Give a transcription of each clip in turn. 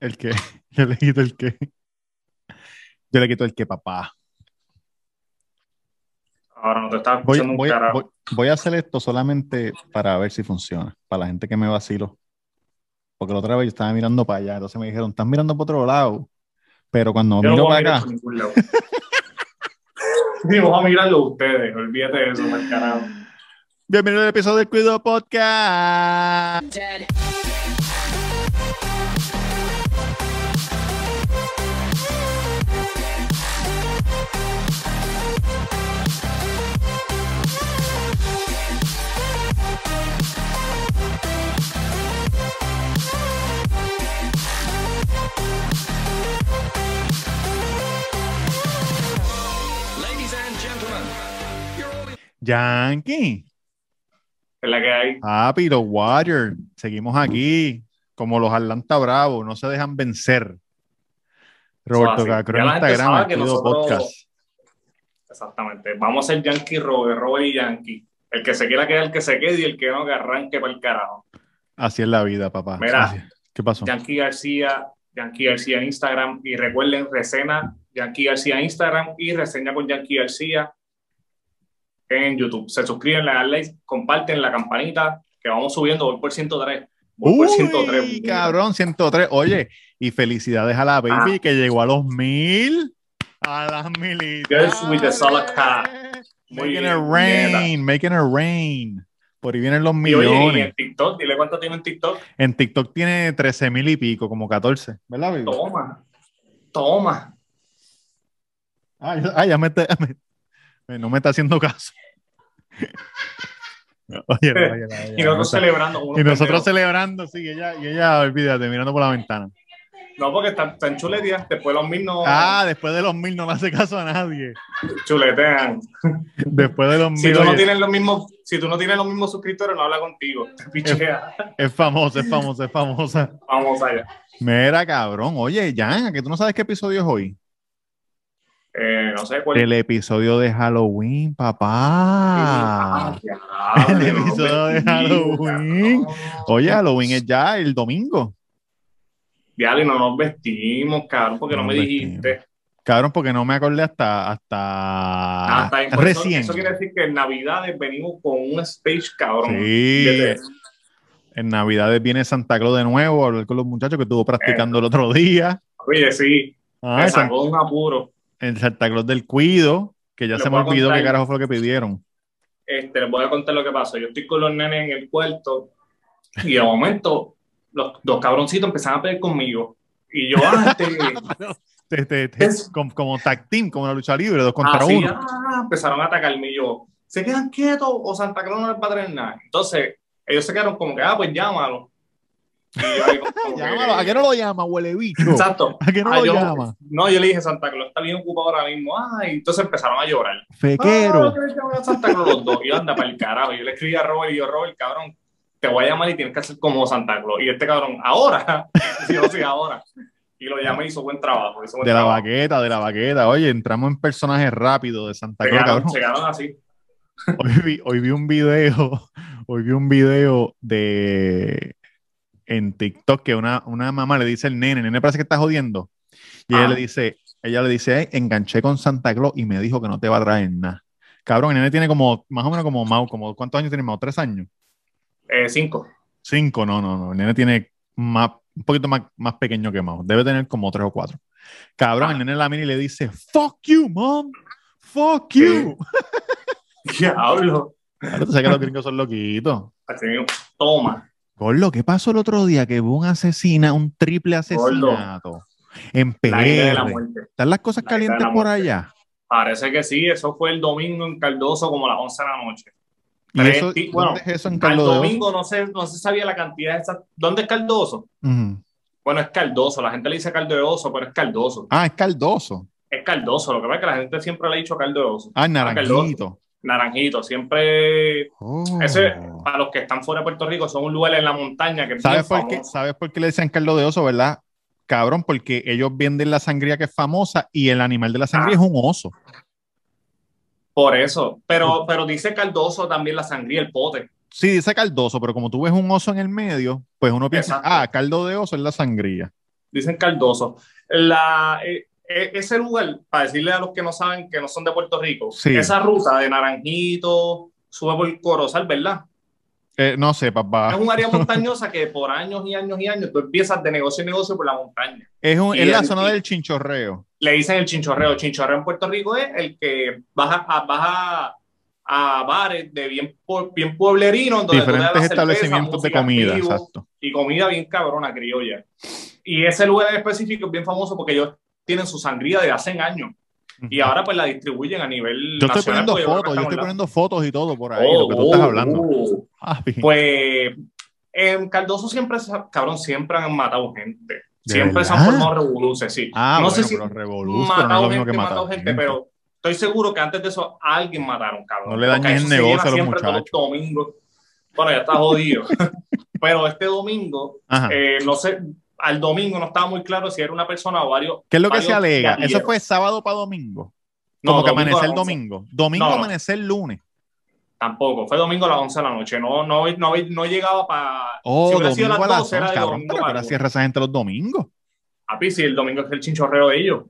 El que. Yo le quito el que. Yo le quito el que, papá. Ahora no te estás Voy, escuchando un voy- carajo. voy- voy a hacer esto solamente para ver si funciona. Para la gente que me vacilo. Porque la otra vez yo estaba mirando para allá. Entonces me dijeron, estás mirando para otro lado. Pero cuando Yo no miro voy a para mirar acá. por ningún lado. Sí, vamos a mirarlo ustedes, olvídate de eso, mal carajo. Bienvenido al episodio del Cuido Podcast. dead. Yankee. Es la que hay. Papi, los Warriors. Seguimos aquí. Como los Atlanta Bravos. No se dejan vencer. Roberto así. Cacro en Instagram. que nosotros- Podcast. Exactamente. Vamos a ser Yankee Robert, Robert y Yankee. El que se quiera quedar, el que se quede y el que no, que arranque para el carajo. Así es la vida, papá. Mira. Así. ¿Qué pasó? Yankee García, Yankee García en Instagram. Y recuerden, reseña Yankee García en Instagram y reseña con Yankee García en YouTube. Se suscriben, le dan like, comparten la campanita, que vamos subiendo. Voy por 103. Voy por 103. Uy, cabrón, 103. Oye, y felicidades a la baby Ah. que llegó a los mil. A las mil. Girls with the solid cat. Muy Making it rain, making it rain. Por ahí vienen los Y oye, y millones. en TikTok, dile cuánto tiene en TikTok. En TikTok tiene 13 mil y pico, como 14. ¿Verdad, baby? Toma. Toma. Ah, ya, ah, me, está- me- no me está haciendo caso. Oye, oye, oye, Y no, nosotros no, celebrando. y nosotros celebrando, sí, y ella, y ella, olvídate, mirando por la ventana. No, porque están, están chuletías. Después los mil no Ah, después de los mil no le hace caso a nadie. chuletean. Después de los mil. Si tú, no tienes los mismos, si tú no tienes los mismos suscriptores, no habla contigo. Te pichea. Es famosa, es famosa, es famosa. Vamos allá. Mira, cabrón. Oye, Jan, que tú no sabes qué episodio es hoy. Eh, no sé cuál El episodio de Halloween, papá. Ah, El no, episodio de Halloween. no. Oye, Halloween es ya el domingo. Diablo, y no nos vestimos, cabrón, porque no, No me dijiste. Cabrón, porque no me acordé hasta, Ah, hasta eso- recién. Eso, quiere decir que en Navidades venimos con un stage, cabrón. Sí. En Navidades viene Santa Claus de nuevo a hablar con los muchachos que estuvo practicando el otro día. Oye, sí, Ah, me sacó un apuro. El Santa Claus del Cuido, que ya se me olvidó qué carajo fue lo que pidieron. Este, les voy a contar lo que pasó. Yo estoy con los nenes en el cuarto y de momento los dos cabroncitos empezaron a pelear conmigo. Y yo antes, Te- te- te- Es- como, como tag team, como la lucha libre, dos contra así, uno. ah, empezaron a atacarme y yo, ¿se quedan quietos o Santa Claus no les va a traer nada? Entonces, ellos se quedaron como que, ah, pues llámalo. Y yo ahí como que- Llámalo, ¿A qué no lo llama, huele bicho? Exacto. ¿A qué no Ah, lo yo- llama? No, yo le dije, Santa Claus está bien ocupado ahora mismo. Ay, entonces empezaron a llorar. Fequero. Ah, que le llaman a Santa Claus los dos. Y yo, anda para el carajo. Yo le escribí a Robert y yo, Robert, cabrón, te voy a llamar y tienes que hacer como Santa Claus. Y este cabrón, ahora. sí, yo, sí, ahora. Y lo llamé y hizo buen trabajo. hizo buen De la baqueta, de la baqueta. Oye, entramos en personajes rápidos de Santa Claus, cabrón. se quedaron así. Hoy vi, hoy vi un video, hoy vi un video de en TikTok que una, una mamá le dice al nene, nene parece que está jodiendo. Y ella Ah. le dice, ella le dice, "Ay, enganché con Santa Claus y me dijo que no te va a traer nada. Cabrón, el nene tiene como, más o menos como Mau, como, ¿cuántos años tiene Mau? ¿Tres años? Eh, cinco. Cinco, no, no, no. El nene tiene más, un poquito más, más pequeño que Mau. Debe tener como tres o cuatro. Cabrón, Ah. el nene la mira y le dice, fuck you, mom. Fuck you. Diablo. Claro, tú sabes que los gringos son loquitos. Toma. Gordo, ¿qué pasó el otro día? Que hubo un asesina, un triple asesinato en La isla de la PR. ¿Están las cosas La calientes la por allá? Parece que sí. Eso fue el domingo en Cardoso como a las 11 de la noche. ¿Y eso, bueno, dónde es eso en Al Carlos de Oso? domingo no se, no se sabía la cantidad exacta. ¿Dónde es Cardoso? Bueno, es Cardoso. La gente le dice caldo de oso, pero es Cardoso. Ah, es caldoso. Es Cardoso. Lo que pasa es que la gente siempre le ha dicho caldo de oso. Ah, Cardoso. naranjito. Naranjito. Siempre. Oh. Ese, para los que están fuera de Puerto Rico, son un lugar en la montaña que es ¿Sabes por, qué. ¿Sabes por qué le decían caldo de oso, verdad? Cabrón, porque ellos venden la sangría que es famosa y el animal de la sangría Ah. es un oso. Por eso. Pero, pero dice Cardoso también la sangría, el pote. Sí, dice caldoso, pero como tú ves un oso en el medio, pues uno piensa, Exacto. ah, caldo de oso es la sangría. dicen Cardoso. La, eh, ese lugar, para decirle a los que no saben que no son de Puerto Rico, Sí. esa ruta de Naranjito, sube por Corozal, ¿verdad? Eh, no sé, Es papá. un área montañosa que por años y años y años tú empiezas de negocio en negocio por la montaña. Es, un- es la el- zona del chinchorreo. Le dicen el chinchorreo. Chinchorreo en Puerto Rico es el que baja a, baja a bares de bien, bien pueblerinos, donde Diferentes cerveza, establecimientos de música comida, exacto. y comida bien cabrona, criolla. Y ese lugar en específico es bien famoso porque ellos tienen su sangría de hace años y ahora pues la distribuyen a nivel Yo estoy nacional, poniendo creo que fotos, yo estoy poniendo fotos y todo por ahí, Oh, lo que tú estás oh, hablando. oh. Pues en Cardoso siempre, cabrón, siempre han matado gente. ¿De Siempre se han formado revoluciones, sí. ah, no bueno, sé si no matado mismo gente, que matado matar gente, pero estoy seguro que antes de eso alguien mataron, cabrón. No le dañes el negocio a los siempre todos muchachos. domingos. Bueno, ya está jodido. pero este domingo, eh, no sé, al domingo no estaba muy claro si era una persona o varios. ¿Qué es lo que se alega? gatilleros. Eso fue sábado para domingo. No, Como que domingo amanecer a las 11. domingo. Domingo No, no. amanecer lunes. Tampoco, fue domingo a las 11 de la noche. No, no, no, no llegaba para. Oh, si hubiera sido domingo a las 12, era 11. de Cabrón, domingo pero para cierra esa gente los domingos. Papi, si el domingo es el chinchorreo de ellos.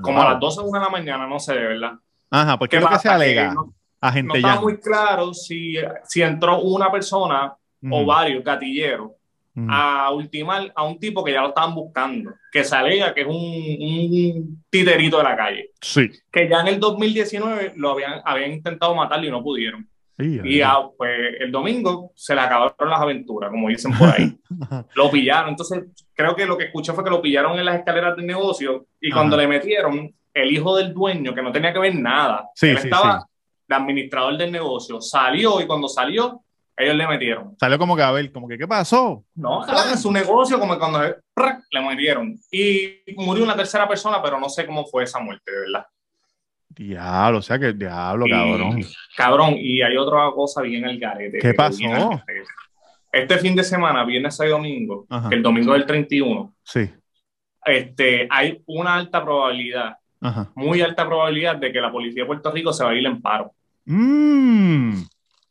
Como Wow. a las 12 o 1 de la mañana, no sé, de verdad. Ajá, ¿qué es lo que se alega? no, A no gente estaba ya. muy claro si, si entró una persona o varios gatilleros a ultimar a un tipo que ya lo estaban buscando, que se alega que es un, un titerito de la calle, Sí. que ya en el 2019 lo habían, habían intentado matarlo y no pudieron. Sí, Y ah, pues el domingo se le acabaron las aventuras, como dicen por ahí. lo pillaron. Entonces, creo que lo que escuché fue que lo pillaron en las escaleras del negocio y cuando le metieron, el hijo del dueño, que no tenía que ver nada, Sí, él sí, estaba de administrador del negocio, salió y cuando salió, ellos le metieron. Salió como que a ver, como que ¿qué pasó? No, en su negocio, como cuando ¡prac! le metieron. Y murió una tercera persona, pero no sé cómo fue esa muerte, de verdad. Diablo, o sea que diablo, Y- cabrón. Cabrón, y hay otra cosa bien al garete. ¿Qué pasó? al. Este fin de semana, viernes y domingo, Ajá. el domingo del 31, Sí. este, hay una alta probabilidad, Ajá. muy alta probabilidad de que la policía de Puerto Rico se va a ir en paro. Mm.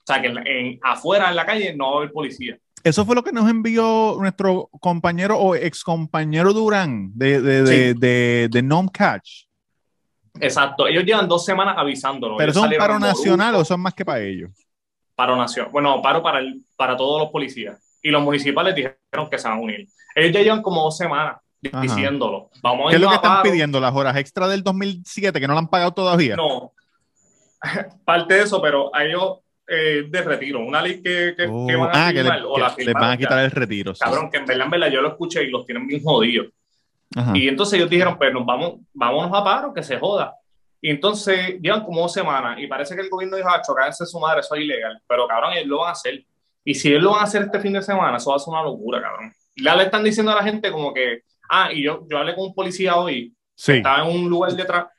O sea, que en, en- afuera en la calle no va a haber policía. Eso fue lo que nos envió nuestro compañero o ex compañero Durán de, de, de, Sí. de, de Nom Catch. Exacto. Ellos llevan dos semanas avisándolo. Pero salieron paro nacional o es más que para ellos. Paro nacional. Bueno, paro para, el, para todos los policías. Y los municipales dijeron que se van a unir. Ellos ya llevan como dos semanas Ajá. diciéndolo. Vamos a ¿Qué es lo que están paro. pidiendo? ¿Las horas extra del 2007 que no la han pagado todavía? No. Parte de eso, pero a ellos eh, de retiro. Una ley que, que, Oh, que van a ah, que, le- firmar, o la les van firmaron a quitar el retiro. sí. Cabrón, que en verdad, en verdad yo lo escuché y los tienen bien jodidos. Ajá. Y entonces ellos dijeron, pues nos vamos, vámonos a paro, que se joda. Y entonces llevan como dos semanas y parece que el gobierno dijo, ah, chocarse su madre, eso es ilegal. Pero cabrón, ellos lo van a hacer. Y si ellos lo van a hacer este fin de semana, eso va a ser una locura, cabrón. Ya le están diciendo a la gente como que, ah, y yo, yo hablé con un policía hoy, Sí. estaba en un lugar detrás. Mm,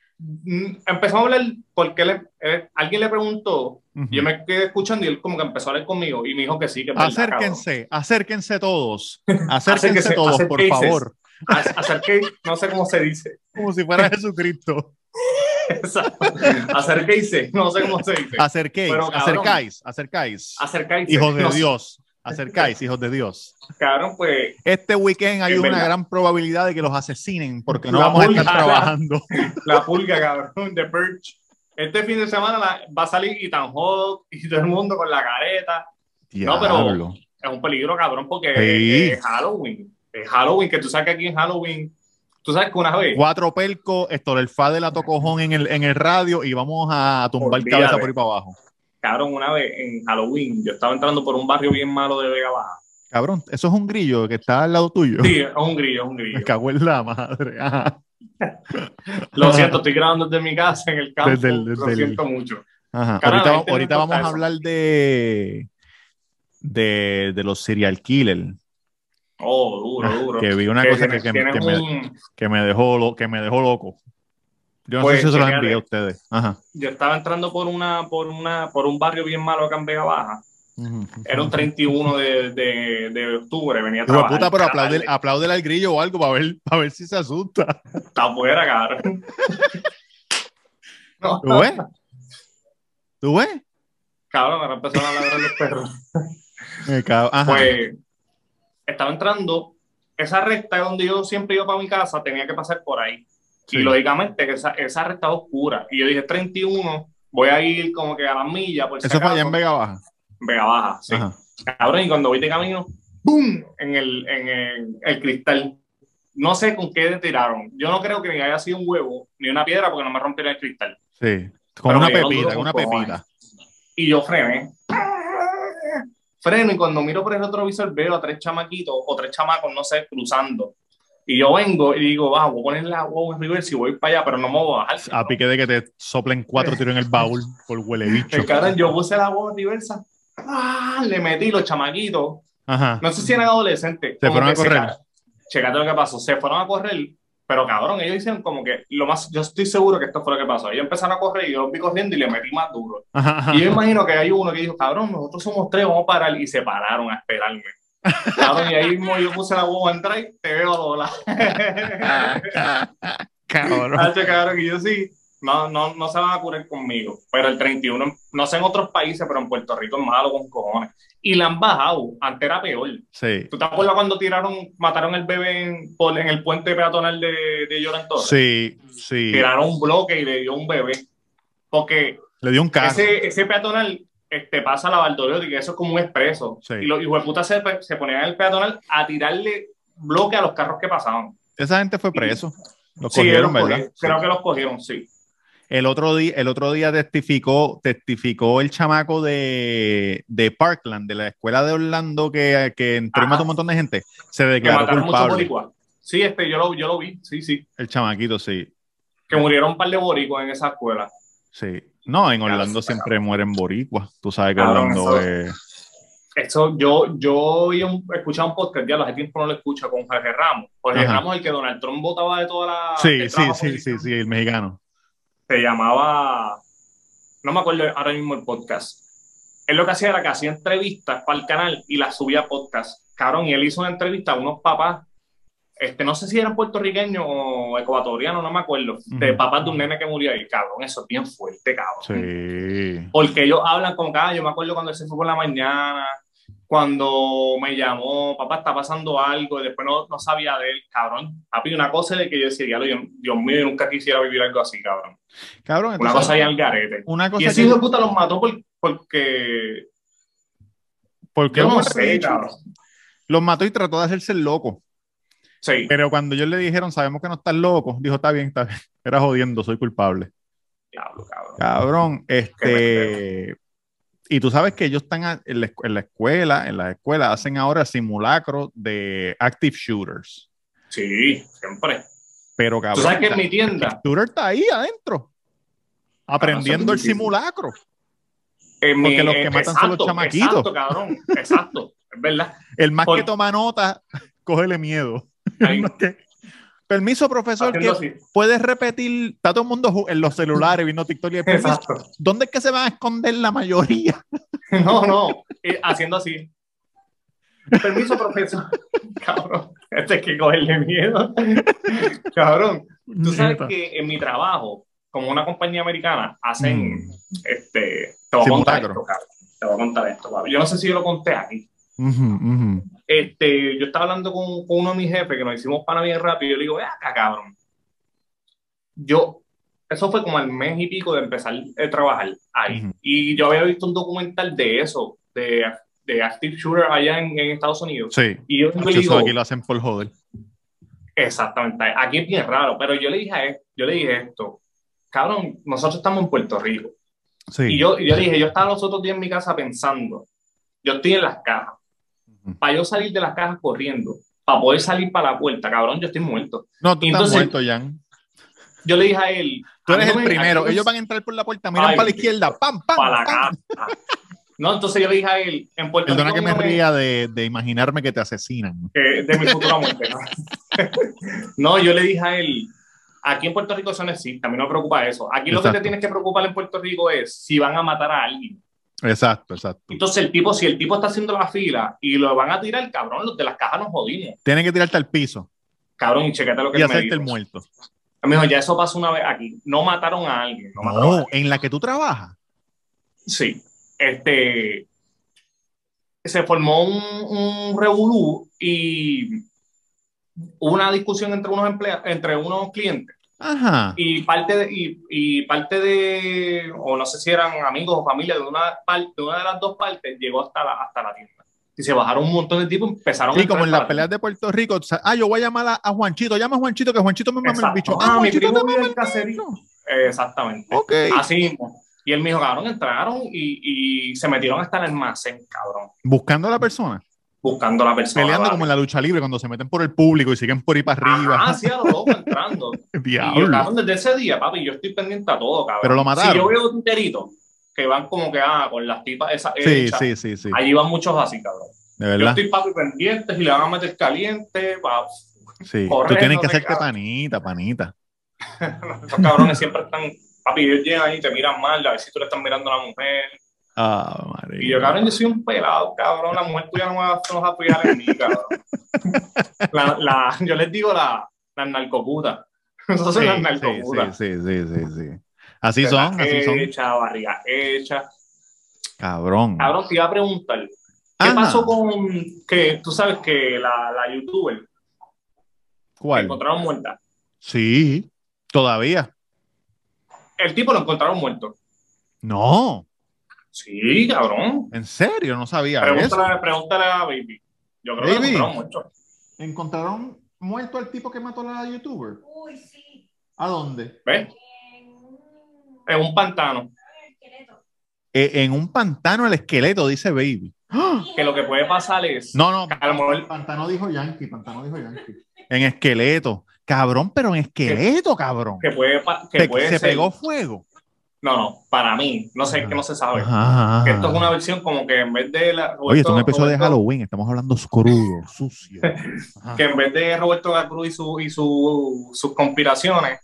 Empezó a hablar porque le- eh, alguien le preguntó, yo me quedé escuchando y él como que empezó a hablar conmigo y me dijo que sí, que. Acérquense, acérquense todos. Acérquense todos, por favor. Acerqué, no sé cómo se dice. Como si fuera Jesucristo. Exacto. Acerquéis, no sé cómo se dice. Acerquéis, Pero, cabrón. acercáis, acercáis. Acercáis. Hijos de No Dios. Acercáis, hijos de Dios. Cabrón, pues Este weekend hay una verdad. gran probabilidad de que los asesinen porque no La vamos a estar trabajando. la pulga, cabrón, de Perch. Este fin de semana la- va a salir Ethan Hawke y todo el mundo con la careta. No, pero-. Es un peligro, cabrón, porque Sí. es Halloween. Es Halloween, que tú sabes que aquí en Halloween, tú sabes que una vez, Cuatro pelcos, esto el fa de la tocojón en el, en el radio y vamos a tumbar Olvídate. cabeza por ahí para abajo. Cabrón, una vez en Halloween, yo estaba entrando por un barrio bien malo de Vega Baja. Cabrón, eso es un grillo que está al lado tuyo. Sí, es un grillo, es un Me grillo. cago en la madre. Ajá. Lo siento, estoy grabando desde mi casa en el campo. Desde el- desde Lo el- siento mucho. Ajá. Caramba, ahorita este vamos a hablar de, de, de los serial killers. Oh, duro, duro. Que vi una Que cosa que, que- que me, un- que me dejó lo, que me dejó loco. Yo no Pues, sé si se los envié a ustedes. Ajá. yo estaba entrando por una, por una, por un barrio bien malo acá en Vega Baja. Era un 31 de, de, de octubre, venía a trabajar. puta, pero aplaude, apláudele al grillo o algo para ver, para ver si se asusta. Está afuera, cabrón. No, ¿Tú ves? ¿Tú ves? cabrón, ahora empezaron a ladrar los perros. Me cago- Ajá. Pues estaba entrando esa recta donde yo siempre iba para mi casa tenía que pasar por ahí. Sí. Y lógicamente esa, esa recta oscura. Y yo dije 31, voy a ir como que a las millas. Por si Eso fue allá en. Vega Baja. Vega Baja, sí. Ajá. Cabrón, y cuando voy de camino, ¡pum! En el, en el, el cristal. No sé con qué tiraron. Yo no creo que ni haya sido un huevo ni una piedra porque no me rompieron el cristal. Sí. Con Pero una pepita, con una pepita. Y yo frené. Freno y cuando miro por el retrovisor veo a tres chamaquitos o tres chamacos, no sé, cruzando. Y yo vengo y digo, va, voy a poner la huevo en reverse y voy para allá, pero no me voy a bajar. A pique de que te soplen cuatro tiros en el baúl por huele bicho. Cabrón, yo puse la huevo en reversa. ¡Ah! Le metí los chamaquitos. Ajá. No sé si eran adolescentes. Se fueron a correr. ca- Checate lo que pasó. Se fueron a correr, pero cabrón, ellos hicieron como que lo más. Yo estoy seguro que esto fue lo que pasó. Ellos empezaron a correr y yo los vi corriendo y le metí más duro. Ajá, ajá. Y yo imagino que hay uno que dijo, cabrón, nosotros somos tres, vamos a parar. Y se pararon a esperarme. Cabrón, y ahí mismo yo puse la huevo en drive, te veo Lola. Cabrón. Hacho, cabrón, que yo sí. No, no, no se van a curar conmigo. Pero el 31, no sé en otros países, pero en Puerto Rico es malo con cojones. Y la han bajado. Antes era peor. Sí. ¿Tú te acuerdas cuando tiraron, mataron el bebé en, por- en el puente peatonal de, de Lloran Torres? Sí, sí. Tiraron un bloque y le dio un bebé. Porque Le dio un carro. ese, ese peatonal este, pasa a la Valdoriotti, que eso es como un expreso. Sí. Y los hijueputas se, se ponían en el peatonal a tirarle bloque a los carros que pasaban. Esa gente fue preso. Lo Sí, cogieron, los ¿verdad? cogieron. Creo que los cogieron, sí. El otro día, el otro día testificó, testificó el chamaco de, de Parkland, de la escuela de Orlando, que, que entró y mató un montón de gente. Se Que declaró muchos culpable. Sí, este, yo lo, yo lo vi, sí, sí. El chamaquito, sí. Que murieron un par de boricuas en esa escuela. Sí. No, en Orlando siempre mueren boricuas. Tú sabes que Cabrón, Orlando eso- es. Eso, yo, yo escuchaba un podcast, ya hace tiempo no lo escucho, con Jorge Ramos. Jorge Ajá. Ramos, el que Donald Trump votaba de toda la. Sí, sí, sí, sí, sí, el mexicano. Se llamaba. No me acuerdo ahora mismo el podcast. Él lo que hacía era que hacía entrevistas para el canal y las subía a podcast. Cabrón, y él hizo una entrevista a unos papás, este, no sé si eran puertorriqueños o ecuatorianos, no me acuerdo, de Ujú. papás de un nene que murió ahí. Cabrón, eso es bien fuerte, cabrón. Sí. Porque ellos hablan como ah, yo me acuerdo cuando él se fue por la mañana, cuando me llamó, papá, está pasando algo, y después no, no sabía de él, cabrón. Papi, una cosa de que yo decía, "Diablo, yo- Dios mío, yo nunca quisiera vivir algo así, cabrón. Cabrón, Una cosa ahí al garete. una Y cosa ese que- hijo de puta los mató por- porque, porque yo no sé, cabrón. los mató y trató de hacerse el loco. Sí, Pero cuando ellos le dijeron, sabemos que no estás loco, dijo, está bien, está bien. Era jodiendo, soy culpable. diablo, cabrón. Cabrón, este. Y tú sabes que ellos están a- en la, en la escuela, en la escuela hacen ahora simulacros de active shooters. Sí, siempre. Pero cabrón, Tú sabes que en mi tienda, shooter está ahí adentro, aprendiendo el simulacro. en mi- porque los que eh, matan son los chamaquitos. Exacto, cabrón, exacto, es verdad. El más Por- que toma nota, cógele miedo. Permiso, profesor, que así. puedes repetir. Está todo el mundo en los celulares viendo TikTok y el permiso. Exacto. ¿Dónde es que se van a esconder la mayoría? No, no, eh, haciendo así. Permiso, profesor. Cabrón, este es que cogerle miedo. Cabrón, tú sabes que en mi trabajo, como una compañía americana, hacen, Mm. este, te voy a contar esto, cabrón. Te voy a contar esto. Yo no sé si yo lo conté aquí. Ujú, ujú. Este, yo estaba hablando con, con uno de mis jefes que nos hicimos para bien rápido. Y yo le digo, ve acá, cabrón. Yo, eso fue como al mes y pico de empezar a trabajar ahí. Ujú. Y yo había visto un documental de eso, de, de Active Shooter allá en, en Estados Unidos. Sí. Y yo le digo, aquí lo hacen por joder. exactamente, aquí es bien raro, pero yo le dije, a él- yo le dije esto, cabrón, nosotros estamos en Puerto Rico. Sí. Y yo, yo dije, yo estaba los otros días en mi casa pensando, yo estoy en las cajas. Para yo salir de las cajas corriendo, para poder salir para la puerta, cabrón, yo estoy muerto. No, tú estás muerto, Jan. Yo le dije a él, Tú eres el me- primero. Ellos van a entrar por la puerta, miran Ay, para la izquierda, pam, pam. para la pam. casa. No, entonces yo le dije a él, en Puerto Perdona Rico que me ría de, de imaginarme que te asesinan. de mi futura muerte. ¿no? no, yo le dije a él, aquí en Puerto Rico eso no existe, a mí no me preocupa eso. Aquí lo que te tienes que preocupar en Puerto Rico es si van a matar a alguien. Exacto, exacto. Entonces el tipo, si el tipo está haciendo la fila y lo van a tirar, cabrón, los de las cajas nos jodimos. Tienes que tirarte al piso Cabrón, y checate lo que y me hacerte el muerto. Me dijo, ya eso pasó una vez aquí. No mataron a alguien. No, a en la que tú trabajas. Sí, este se formó un, un revolú y hubo una discusión entre unos entre unos clientes Ajá. y parte de, y, y parte de, o no sé si eran amigos o familia de una, de una de las dos partes, llegó hasta la, hasta la tienda. Y se bajaron un montón de tipos, empezaron Sí, a como en las peleas de Puerto Rico. o sea, ah, yo voy a llamar a, a Juanchito. Llama a Juanchito, que Juanchito me mama el bicho. Ah, Ah, mi primo vive en el caserío. Exactamente. Ok. Así mismo. Y él me dijo, cabrón, entraron y, y se metieron hasta el almacén, cabrón, Buscando a la persona. Buscando a la persona. Peleando como en la lucha libre, cuando se meten por el público y siguen por ahí para arriba. Ah, sí, a lo loco entrando. Y yo, Diablo. cabrón, desde ese día, papi, yo estoy pendiente a todo, cabrón. Pero lo mataron. Si yo veo tinteritos que van como que, ah, con las tipas esas Sí, hechas, sí, sí, sí. allí van muchos así, cabrón. De Yo verdad. estoy, papi, pendiente si le van a meter caliente, pa- Sí. Tú tienes que hacerte panita, panita. esos cabrones siempre están, papi, ellos llegan y te miran mal, a ver si tú le estás mirando a la mujer. Ah. Y yo, cabrón, yo soy un pelado, cabrón, la mujer tuya no me va a apoyar en mí, cabrón. La, la, yo les digo la, las narcoputas. Esas son Sí, las narcoputas. sí, sí, sí, sí, sí. Así son, así son. Hecha, barriga hecha. Cabrón. Cabrón, te iba a preguntar, ¿qué Ajá. pasó con que tú sabes que la, la youtuber ¿Cuál? encontraron muerta? Sí, todavía. El tipo lo encontraron muerto. No, Sí, cabrón. en serio, no sabía eso. Pregúntale, pregúntale a Baby. Yo creo que lo Baby. encontraron muerto. ¿Encontraron muerto al tipo que mató a la youtuber? Uy, sí. ¿A dónde? ¿Ves? En un En un pantano. esqueleto. Eh, en un pantano el esqueleto, dice Baby. ¡Ah! Que lo que puede pasar es. No, no, mejor- pantano dijo Yankee, pantano dijo Yankee. En esqueleto. Cabrón, pero en esqueleto, cabrón. Que puede, que Se, puede se ser- pegó fuego. No, no, para mí. No sé, Ajá. que no se sabe. Que esto es una versión como que en vez de la. Oye, esto es un Roberto- episodio de Halloween, estamos hablando crudo, sucio. Que en vez de Roberto Gacruz y, su, y su- sus conspiraciones,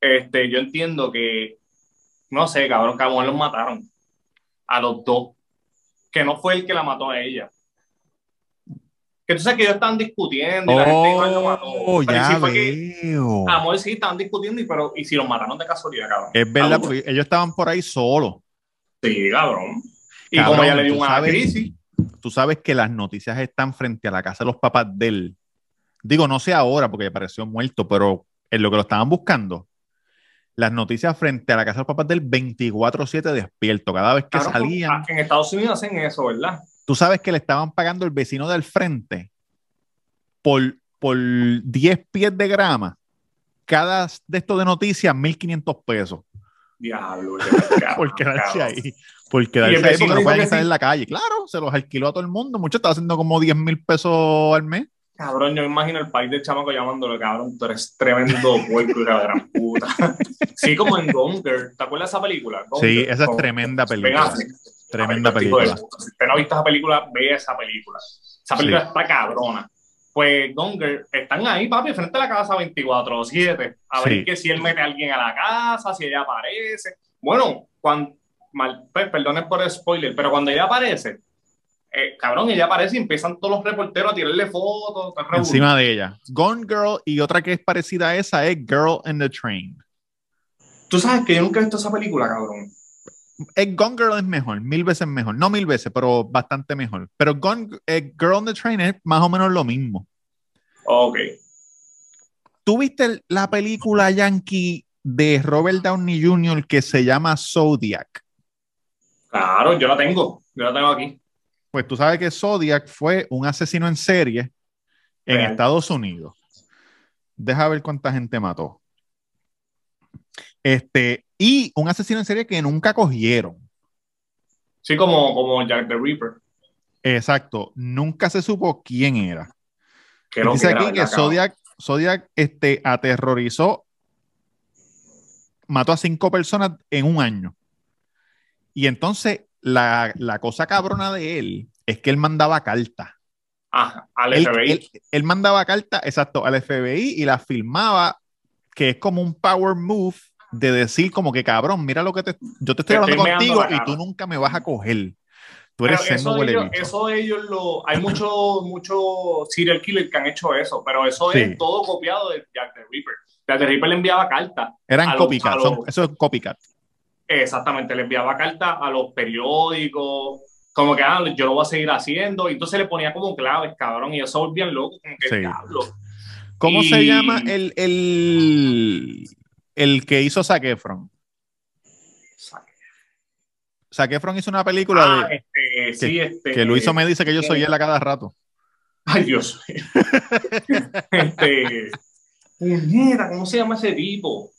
este, yo entiendo que. No sé, cabrón, mejor los mataron. A los dos. Que no fue el que la mató a ella. Que tú sabes que ellos estaban discutiendo y la gente igual lo mató. Oh, Pero ya sí fue que- veo. A lo mejor sí estaban discutiendo, y, pero, y si los mataron de casualidad, cabrón. Es verdad, porque ellos estaban por ahí solos. Sí, cabrón. Y Cabrón, como ella le dio una sabes- crisis, Tú sabes que las noticias están frente a la casa de los papás de él. Digo, no sé ahora porque pareció muerto, pero en lo que lo estaban buscando. Las noticias frente a la casa de los papás del 24-7 despierto. Cada vez que cabrón, salían, ah, en Estados Unidos hacen eso, ¿verdad? Tú sabes que le estaban pagando el vecino del frente por, por 10 pies de grama. Cada de estos de noticias, 1.500 pesos. Diablo, Por quedarse ahí. Por quedarse ahí porque no pueden estar sí. en la calle. Claro, se los alquiló a todo el mundo. Mucho estaba haciendo como 10 mil pesos al mes. Cabrón, yo me imagino el país del chamaco llamándolo, cabrón, tú eres tremendo puerco y la gran puta. Sí, como en Gonger. ¿Te acuerdas de esa película? Gonger, Sí, esa es tremenda película. Tremenda película, Si usted no ha visto esa película, ve esa película. Esa película Sí. está cabrona. Pues Gonger, están ahí, papi, frente a la casa 24-7. A ver Sí. que si él mete a alguien a la casa, si ella aparece. Bueno, cuando, mal, perdonen por el spoiler, pero cuando ella aparece, eh, cabrón, ella aparece y empiezan todos los reporteros a tirarle fotos. Encima de ella. Gone Girl y otra que es parecida a esa es Girl in the Train. Tú sabes que yo nunca he visto esa película, cabrón. Eh, Gone Girl es mejor, mil veces mejor. No mil veces, pero bastante mejor. Pero Gone, eh, Girl in the Train es más o menos lo mismo. Ok. ¿Tú viste la película Yankee de Robert Downey Jr. que se llama Zodiac? Claro, yo la tengo. Yo la tengo aquí. Pues tú sabes que Zodiac fue un asesino en serie en Real. Estados Unidos. Deja ver cuánta gente mató. Este, y un asesino en serie que nunca cogieron. Sí, como, como Jack the Ripper. Exacto, nunca se supo quién era. Que Dice que era, aquí que. Zodiac, Zodiac este, aterrorizó, mató a cinco personas en un año. Y entonces la, la cosa cabrona de él es que él mandaba cartas. Ajá, al Él, FBI. él- él mandaba cartas, exacto, al FBI y las filmaba, que es como un power move de decir como que cabrón, mira lo que te, yo te estoy Te hablando estoy contigo y tú nunca me vas a coger. Tú Pero eres sendo eso, huele ellos, eso ellos lo. Hay muchos mucho serial killers que han hecho eso, pero eso Sí. es todo copiado de Jack the Ripper. Jack the Ripper le enviaba cartas. Eran los- copycat, son- eso es copycat. Exactamente, le enviaba cartas a los periódicos. como que, ah, yo lo voy a seguir haciendo. Y entonces le ponía como claves, cabrón, y se volvían locos, como que, Sí. ¿Cómo Y- se llama el, el, el que hizo Zac Efron? Zac Efron hizo una película Ah, de- este, sí, este. que Luiso me dice que yo soy él a cada rato. Ay, Dios este. ¿cómo se llama ese tipo?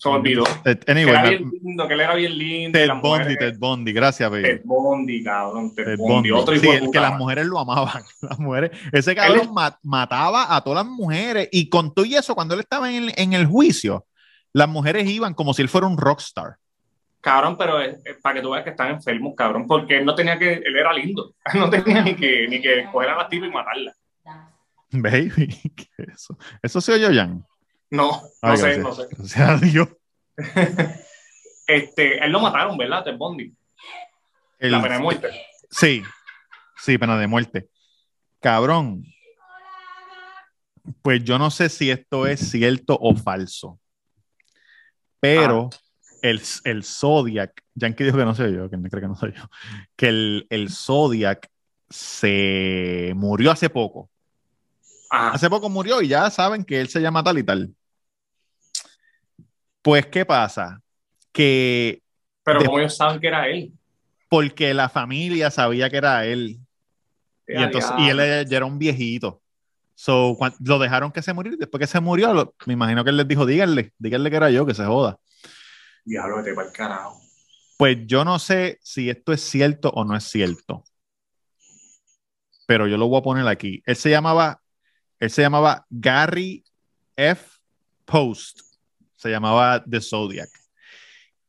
Se me olvidó. Ted- Que era bien lindo, que él era bien lindo. Ted Bundy, mujeres- Ted Bundy, gracias, baby. Ted Bundy, cabrón. Ted, Ted Bundy. Bundy. Otro Sí, el que las mujeres lo amaban. Las mujeres. Ese cabrón Él- mataba a todas las mujeres. Y con todo y eso, cuando él estaba en el, en el juicio, las mujeres iban como si él fuera un rockstar. Cabrón, pero es, es para que tú veas que están enfermos, cabrón, porque él no tenía que, él era lindo, no tenía ni que, ni que coger a las tipas y matarlas. Baby, ¿qué es eso? Eso se oyó, Jan. No, no Ay, sé, no sé. Gracias a Dios. Este, él lo mataron, ¿verdad? Ted Bundy. El- La pena de muerte. Sí, sí, pena de muerte. Cabrón. Pues yo no sé si esto es cierto o falso. Pero el, el Zodiac, Yankee dijo que no soy yo, que no cree que no soy yo, que el, el Zodiac se murió hace poco. Ajá. Hace poco murió y ya saben que él se llama tal y tal. Pues, ¿qué pasa? Que Pero como ellos saben que era él. porque la familia sabía que era él. Y, entonces, y él ya era un viejito. So, lo dejaron que se muriera. Después que se murió, lo- me imagino que él les dijo, díganle, díganle que era yo, que se joda. Diablo, vete para el carajo. Pues yo no sé si esto es cierto o no es cierto. Pero yo lo voy a poner aquí. Él se llamaba, él se llamaba Gary F. Post. Se llamaba The Zodiac.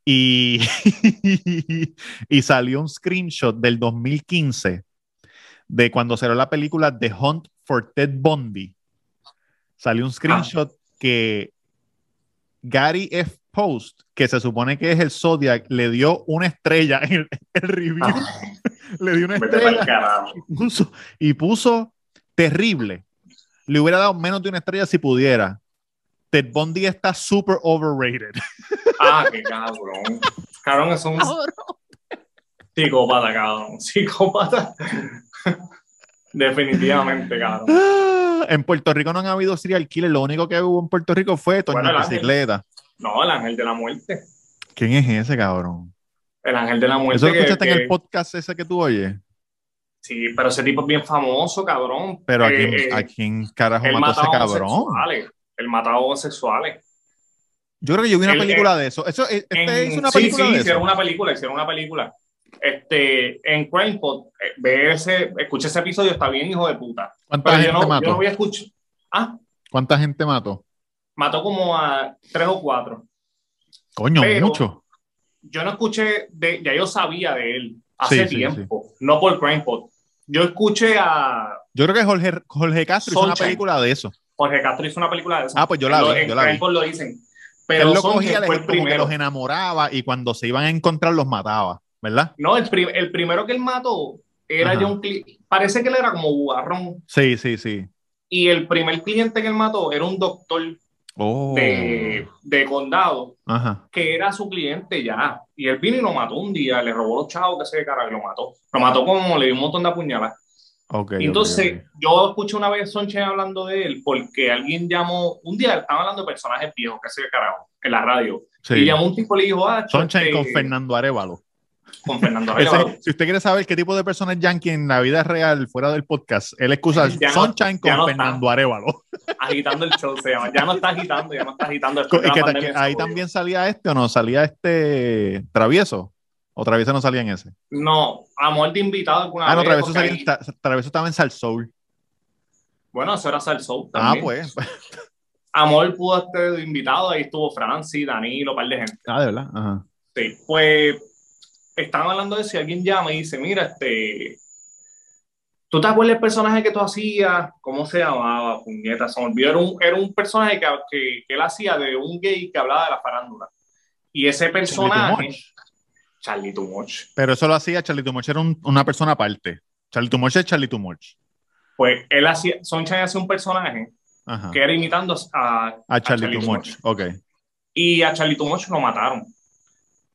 Y, y salió un screenshot del 2015 de cuando salió la película The Hunt for Ted Bundy. Salió un screenshot que Gary F. Post, que se supone que es el Zodiac, le dio una estrella en el, el review. Ah, Le dio una estrella y puso, y puso terrible. Le hubiera dado menos de una estrella si pudiera. Ted Bundy está super overrated. Ah, qué cabrón. Cabrón, es un psicópata, cabrón. Psicópata. Definitivamente, cabrón. Ah, en Puerto Rico no han habido serial killers. Lo único que hubo en Puerto Rico fue Toño Bueno. Bicicleta. No, el ángel de la muerte. ¿Quién es ese cabrón? El ángel de la muerte. ¿Eso lo que- escuchaste en que- el podcast ese que tú oyes? Sí, pero ese tipo es bien famoso, cabrón. Pero ¿a Eh, quién, eh, ¿a quién carajo mató a ese cabrón? Él mataba homosexuales. Yo creo que yo vi una Él- película de eso. eso este En- hizo una sí, película sí, de hicieron eso. una película, hicieron una película. Este, en CrimePod, eh, ve ese, escucha ese episodio, está bien, hijo de puta. ¿Cuánta Pero yo gente no, yo mató? no voy a escuchar. Ah, ¿Cuánta gente mató? mató como a tres o cuatro. Coño, Pero- mucho. Yo no escuché, de, ya yo sabía de él hace Sí, tiempo, no por CrimePod. Yo escuché a Yo creo que Jorge, Jorge Castro hizo una película de eso. Jorge Castro, hizo una película de eso. Ah, pues yo la vi, En yo la vi. Lo dicen. Pero Él lo cogía, fue el que primero. los enamoraba y cuando se iban a encontrar los mataba, ¿verdad? No, el, prim- el primero que él mató era Ajá. John Cle- Parece que él era como bugarrón. Sí, sí, sí. Y el primer cliente que él mató era un doctor Oh. de, de condado Ajá. que era su cliente ya. Y él vino y lo mató un día, le robó los chavos que se de cara y lo mató. Lo mató como le dio un montón de apuñaladas. Entonces, yo escuché una vez Sonche hablando de él porque alguien llamó, un día estaban hablando de personajes viejos, que se de carajo, en la radio. Sí. Y llamó un tipo y le dijo, ah, Sunshine este, con Fernando Arevalo. con Fernando Ese- Arevalo. si usted quiere saber qué tipo de persona es Yankee en la vida real, fuera del podcast, él excusa no- Sunshine con no. Fernando Arevalo. agitando el show, se llama. Ya no está agitando, ya no está agitando. De la que- que ahí también salía este o no, salía este Travieso. O Travieso no salía en ese. No, amor de invitado alguna Ah, no, vez, Travieso, porque salía, ahí- en- Tra- Travieso estaba en Salsoul. Bueno, eso era Salsoul Ah, también. pues. Amor pudo estar de invitado, ahí estuvo Francis, Danilo, un par de gente. Ah, de verdad. Ajá. Sí, pues estaban hablando de si alguien llama y dice, mira, este, ¿tú te acuerdas del personaje que tú hacías? ¿Cómo se llamaba? Puñeta, se me olvidó. Era un, era un personaje que, que, que él hacía de un gay que hablaba de la farándula. Y ese personaje. Charlie Too Much, Pero eso lo hacía Charlie Too Much, era un- una persona aparte. Charlie Too Much es Charlie Too Much. pues él hacía, Sunshine hacía un personaje Ajá. que era imitando a, A Charlie Too Too Much. Ok. Y a Charlie Too Much lo mataron.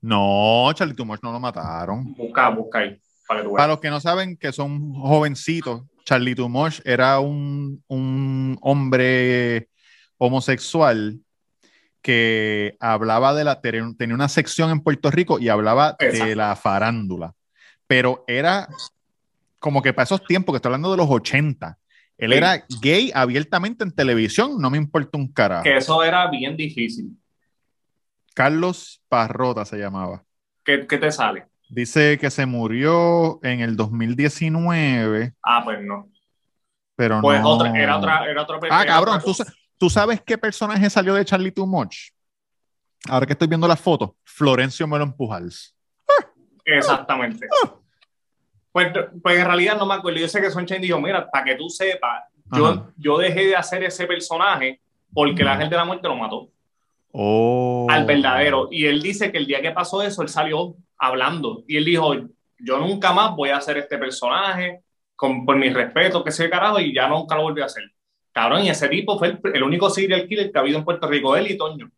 No, Charlie Tumoch no lo mataron. Busca, busca ahí, para que los que no saben que son jovencitos, Charlie Tumoch era un, un hombre homosexual que hablaba de la tenía una sección en Puerto Rico y hablaba de la farándula, pero era como que para esos tiempos, que estoy hablando de los 80, él Sí. era gay abiertamente en televisión, no me importa un carajo. Que eso era bien difícil. Carlos Parrota se llamaba. ¿Qué, qué te sale? Dice que se murió en el 2019, Ah, pues no. pero Pues no. otra, era otra, era otra Ah, cabrón, otra ¿tú, tú sabes qué personaje salió de Charlie Too Much? Ahora que estoy viendo la foto, Florencio Melo Pujals. Exactamente. Pues, pues en realidad no me acuerdo. Yo sé que Sunshine dijo, mira, para que tú sepas, yo, yo dejé de hacer ese personaje porque el ángel de la muerte lo mató Oh. al verdadero. Y él dice que el día que pasó eso, él salió hablando. Y él dijo, yo nunca más voy a hacer este personaje, con, por mi respeto, que sé carajo, y ya nunca lo volví a hacer. Cabrón, y ese tipo fue el, el único serial killer que ha habido en Puerto Rico, él y Toño.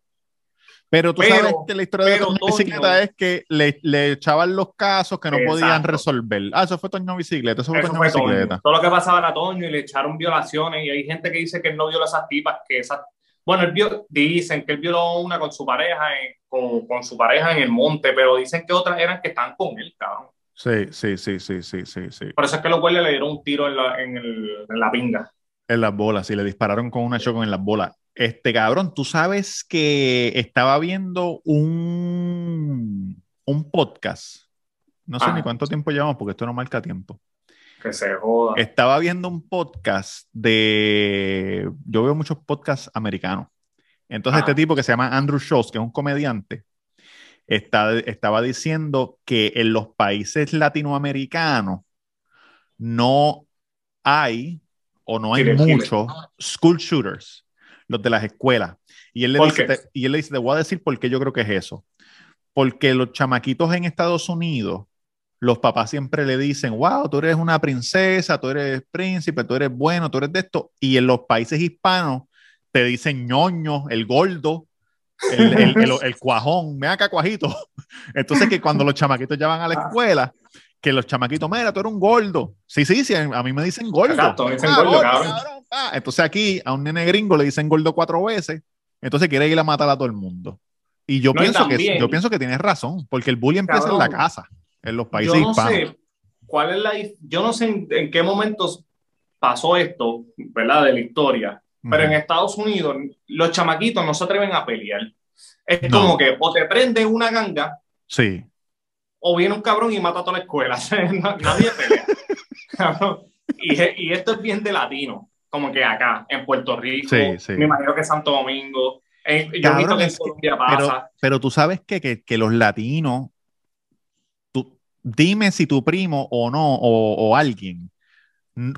Pero tú Pero- sabes que la historia de Toño Toño- Bicicleta es que le, le echaban los casos que no podían resolver. Ah, eso fue Toño Bicicleta, eso fue Eso Toño fue Toño. Bicicleta. Todo lo que pasaba era Toño y le echaron violaciones y hay gente que dice que él no viola a esas tipas, que esas... Bueno, él vio- dicen que él violó una con su pareja, en- con, con su pareja en el monte, pero dicen que otras eran que estaban con él, cabrón. Sí, sí, sí, sí, sí, sí, sí. Por eso es que los guardias le dieron un tiro en la, en el- en la pinga. En las bolas, sí, le dispararon con una choco en las bolas. Este cabrón, tú sabes que estaba viendo un, un podcast. No sé Ah. ni cuánto tiempo llevamos porque esto no marca tiempo. Que se joda. Estaba viendo un podcast de. Yo veo muchos podcasts americanos. Entonces, este tipo que se llama Andrew Schultz, que es un comediante, está, estaba diciendo que en los países latinoamericanos no hay o no hay killer. muchos school shooters, los de las escuelas. Y él, le ¿Por dice, te- y él le dice, te voy a decir por qué yo creo que es eso. Porque los chamaquitos en Estados Unidos, los papás siempre le dicen, wow, tú eres una princesa, tú eres príncipe, tú eres bueno, tú eres de esto. Y en los países hispanos te dicen ñoño, el gordo, el, el, el, el cuajón, ven acá, cuajito. Entonces que cuando los chamaquitos ya van a la escuela, que los chamaquitos, mira, tú eres un gordo. Sí, sí, sí, a mí me dicen gordo. Exacto, me dicen Ah, gordo, cabrón. ah. Entonces aquí a un nene gringo le dicen gordo cuatro veces, entonces quiere ir a matar a todo el mundo. Y yo, No, y pienso, que, yo pienso que tienes razón, porque el bullying empieza en la Cabrón. casa, en los países yo no hispanos. sé cuál es la yo no sé en, en qué momentos pasó esto, ¿verdad? De la historia. Pero en. Estados Unidos, los chamaquitos no se atreven a pelear. Es No. como que o te prende una ganga Sí, o viene un cabrón y mata a toda la escuela. Na- Nadie pelea. Cabrón. y, y esto es bien de latino, como que acá, en Puerto Rico, Sí, sí. me imagino que Santo Domingo. En- yo Cabrón, visto que en que- Colombia pero, pasa. pero tú sabes que, que, que los latinos, tú, dime si tu primo o no, o, o alguien,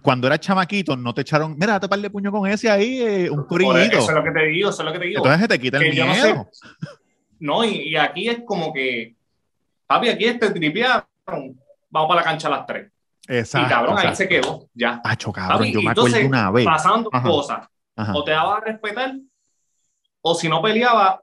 cuando eras chamaquito, no te echaron, mira, date par de puño con ese ahí, eh, un Por corillito. Eso es lo que te digo, eso es lo que te digo. Entonces se te quita el que yo no miedo. sé. No, y, y aquí es como que, papi, aquí este tripearon, vamos para la cancha a las 3. Exacto. y cabrón, ahí se quedó, ya. Acho, cabrón, Papi, yo me entonces, acuerdo una vez. Pasando Ajá. cosas, Ajá. o te daba a respetar, o si no peleaba,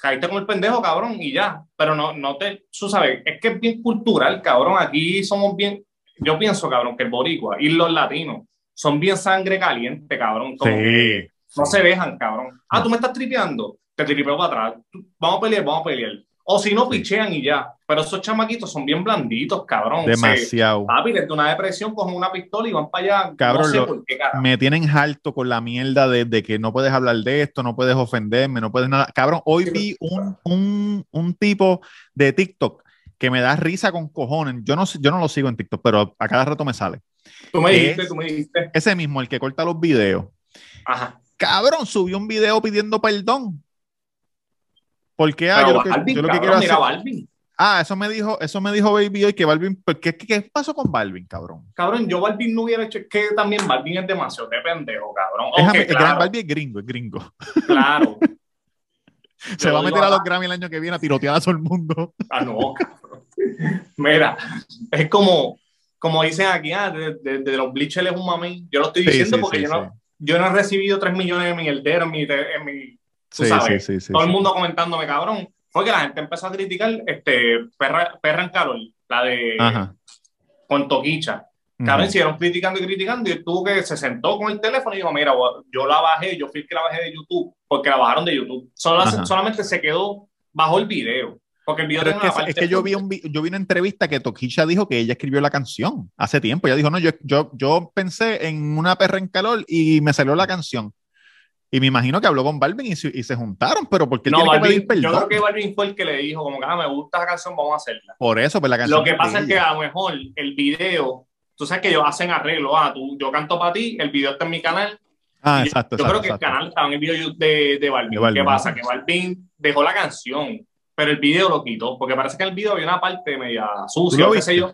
caíste con el pendejo, cabrón, y ya. Pero no, no te, tú sabes, es que es bien cultural, cabrón. Aquí somos bien, yo pienso, cabrón, que el boricua y los latinos son bien sangre caliente, cabrón. Como Sí. que no se dejan, cabrón. Ah, tú me estás tripeando, te tripeo para atrás. Vamos a pelear, vamos a pelear. O si no, pichean y ya. Pero esos chamaquitos son bien blanditos, cabrón. Se- Demasiado. papi, desde una depresión cogen una pistola y van para allá. Cabrón, no sé lo- por qué, carajo. Me tienen harto con la mierda de, de que no puedes hablar de esto, no puedes ofenderme, no puedes nada. Cabrón, hoy Sí, vi un, un, un tipo de TikTok que me da risa con cojones. Yo no, yo no lo sigo en TikTok, pero a cada rato me sale. Tú me es- dijiste, tú me dijiste. Ese mismo, el que corta los videos. Ajá. Cabrón, subió un video pidiendo perdón. Porque ah, yo lo que, Balvin, yo lo que cabrón, quiero hacer. Ah, eso me dijo, eso me dijo Baby hoy que Balvin. pues, ¿Qué, qué, pasó con Balvin, cabrón? Cabrón, yo Balvin no hubiera hecho, es que también Balvin es demasiado de pendejo, cabrón. Aunque, am- el gran claro, Balvin es gringo, es gringo. claro. Se Yo va a meter a los ah, Grammy el año que viene a tirotear a todo el mundo. Ah, no, cabrón. Mira, es como, como dicen aquí, ah, de, de- de los Bleachers es un mami. Yo lo estoy diciendo sí, porque sí, yo, no, yo no he recibido 3 millones de mierderos en mi, en mi tú Sí, sabes, sí, sí, todo el mundo comentándome, cabrón. fue que la gente empezó a criticar este, Perra, Perra en Calor, la de Ajá. con Toquicha. Cabrón, siguieron criticando y criticando y tuvo que se sentó con el teléfono y dijo, mira, yo la bajé, yo fui que la bajé de YouTube, porque la bajaron de YouTube. Solo- solamente se quedó bajo el video, porque el video Pero es que, parte es que yo vi un yo vi una entrevista que Toquilla dijo que ella escribió la canción hace tiempo. Ella dijo, no, yo, yo, yo pensé en una perra en calor y me salió la canción. Y me imagino que habló con Balvin y, se- y se juntaron, pero porque No, tiene que Balvin, pedir yo creo que Balvin fue el que le dijo, como que ah, me gusta esa canción, vamos a hacerla. Por eso, pues la canción Lo que pasa es que a lo mejor el video, tú sabes que ellos hacen arreglo, ah, tú, yo canto para ti, el video está en mi canal. Ah, exacto, yo exacto, creo que exacto. el canal estaba en el video de, de, Balvin. De Balvin. ¿Qué pasa? Que Balvin dejó la canción, pero el video lo quitó, porque parece que el video había una parte media sucia, ¿Tú lo qué sé yo.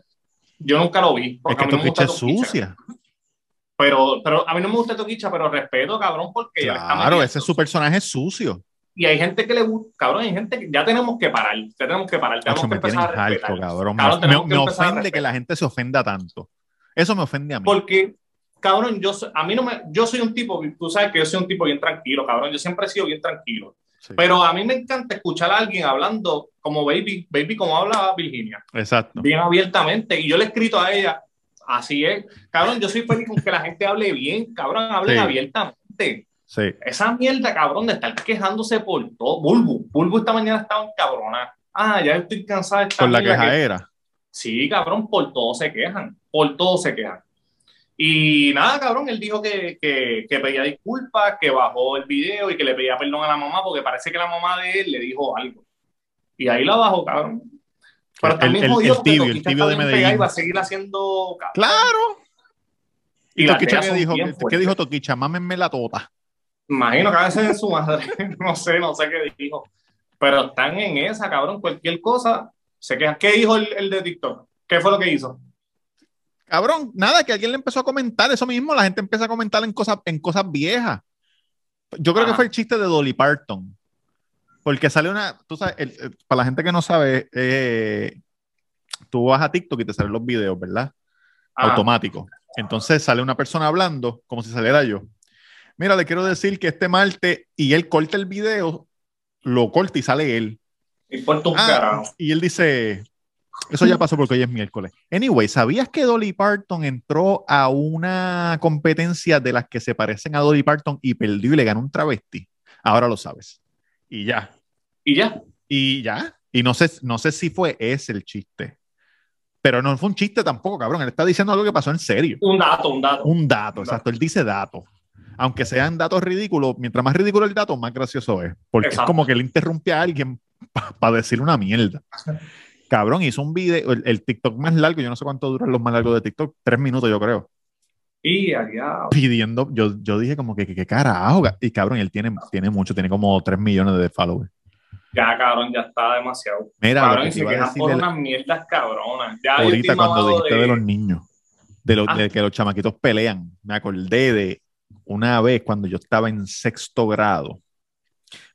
Yo nunca lo vi, Es que a mí me gusta Toquicha. Pero, pero a mí no me gusta Toquicha, pero respeto, cabrón, porque Claro, ese es su personaje sucio. Y hay gente que le gusta, cabrón, hay gente que ya tenemos que parar, ya tenemos que parar, tenemos Nacho, que empezar a harto, respetar. cabrón. Cabrón, Me- me, ofende que la gente se ofenda tanto. Eso me ofende a mí. Porque, cabrón, yo soy- a mí no me, yo soy un tipo, tú sabes que yo soy un tipo bien tranquilo, cabrón, yo siempre he sido bien tranquilo. Sí. Pero a mí me encanta escuchar a alguien hablando como Baby, Baby como habla Virginia, Exacto. bien abiertamente. Y yo le he escrito a ella, así es, cabrón, yo soy feliz con que la gente hable bien, cabrón, hablen Sí. abiertamente. Sí. Esa mierda, cabrón, de estar quejándose por todo. Bulbu, Bulbu esta mañana estaba en cabrona. Ah, ya estoy cansada de esta Con la mierda que- quejadera. Sí, cabrón, por todo se quejan, por todo se quejan. Y nada, cabrón, él dijo que, que, que pedía disculpas, que bajó el video y que le pedía perdón a la mamá porque parece que la mamá de él le dijo algo. Y ahí la bajó, cabrón. Pero El- también el- jodido el tibio, el tibio de Medellín. y va a seguir haciendo... Claro. Y ¿Y Toquicha dijo? bien ¿Qué, dijo Toquicha? Mámenme la tota. Imagino que a veces en su madre, no sé, no sé qué dijo. Pero están en esa, cabrón, cualquier cosa se quejan. ¿Qué dijo el, el de TikTok? ¿Qué fue lo que hizo? Cabrón, nada, que alguien le empezó a comentar eso mismo, la gente empieza a comentar en cosas, en cosas viejas. Yo creo que fue el chiste de Dolly Parton. Porque sale una, tú sabes, el- el- para la gente que no sabe, eh, tú vas a TikTok y te salen los videos, ¿verdad? Ah, Automático. Entonces sale una persona hablando como si saliera yo. Mira, le quiero decir que este martes, y él corta el video, lo corta y sale él. importa un Ah, carajo. y él dice, eso ya pasó porque hoy es miércoles. Anyway, ¿sabías que Dolly Parton entró a una competencia de las que se parecen a Dolly Parton y perdió y le ganó un travesti? Ahora lo sabes. Y ya. Y ya. Y ya. Y no sé, no sé si fue ese el chiste. Pero no fue un chiste tampoco, cabrón. Él está diciendo algo que pasó en serio. Un dato, un dato. Un dato, Un exacto. Él dice dato. Aunque sean datos ridículos, mientras más ridículo el dato, más gracioso es. Porque Exacto. es como que él interrumpe a alguien para decir una mierda. Cabrón, hizo un video, el, el TikTok más largo, yo no sé cuánto duran los más largos de TikTok, tres minutos yo creo, Y allá. pidiendo, yo, yo dije como que, que, que carajo, y cabrón, él tiene, tiene mucho, tiene como tres millones de followers. Ya, cabrón, ya está demasiado. Mira, lo cabrón, que se por unas mierdas cabronas. Ya ahorita cuando dijiste de... los niños, de, los- Ah. de que los chamaquitos pelean, me acordé de una vez cuando yo estaba en sexto grado,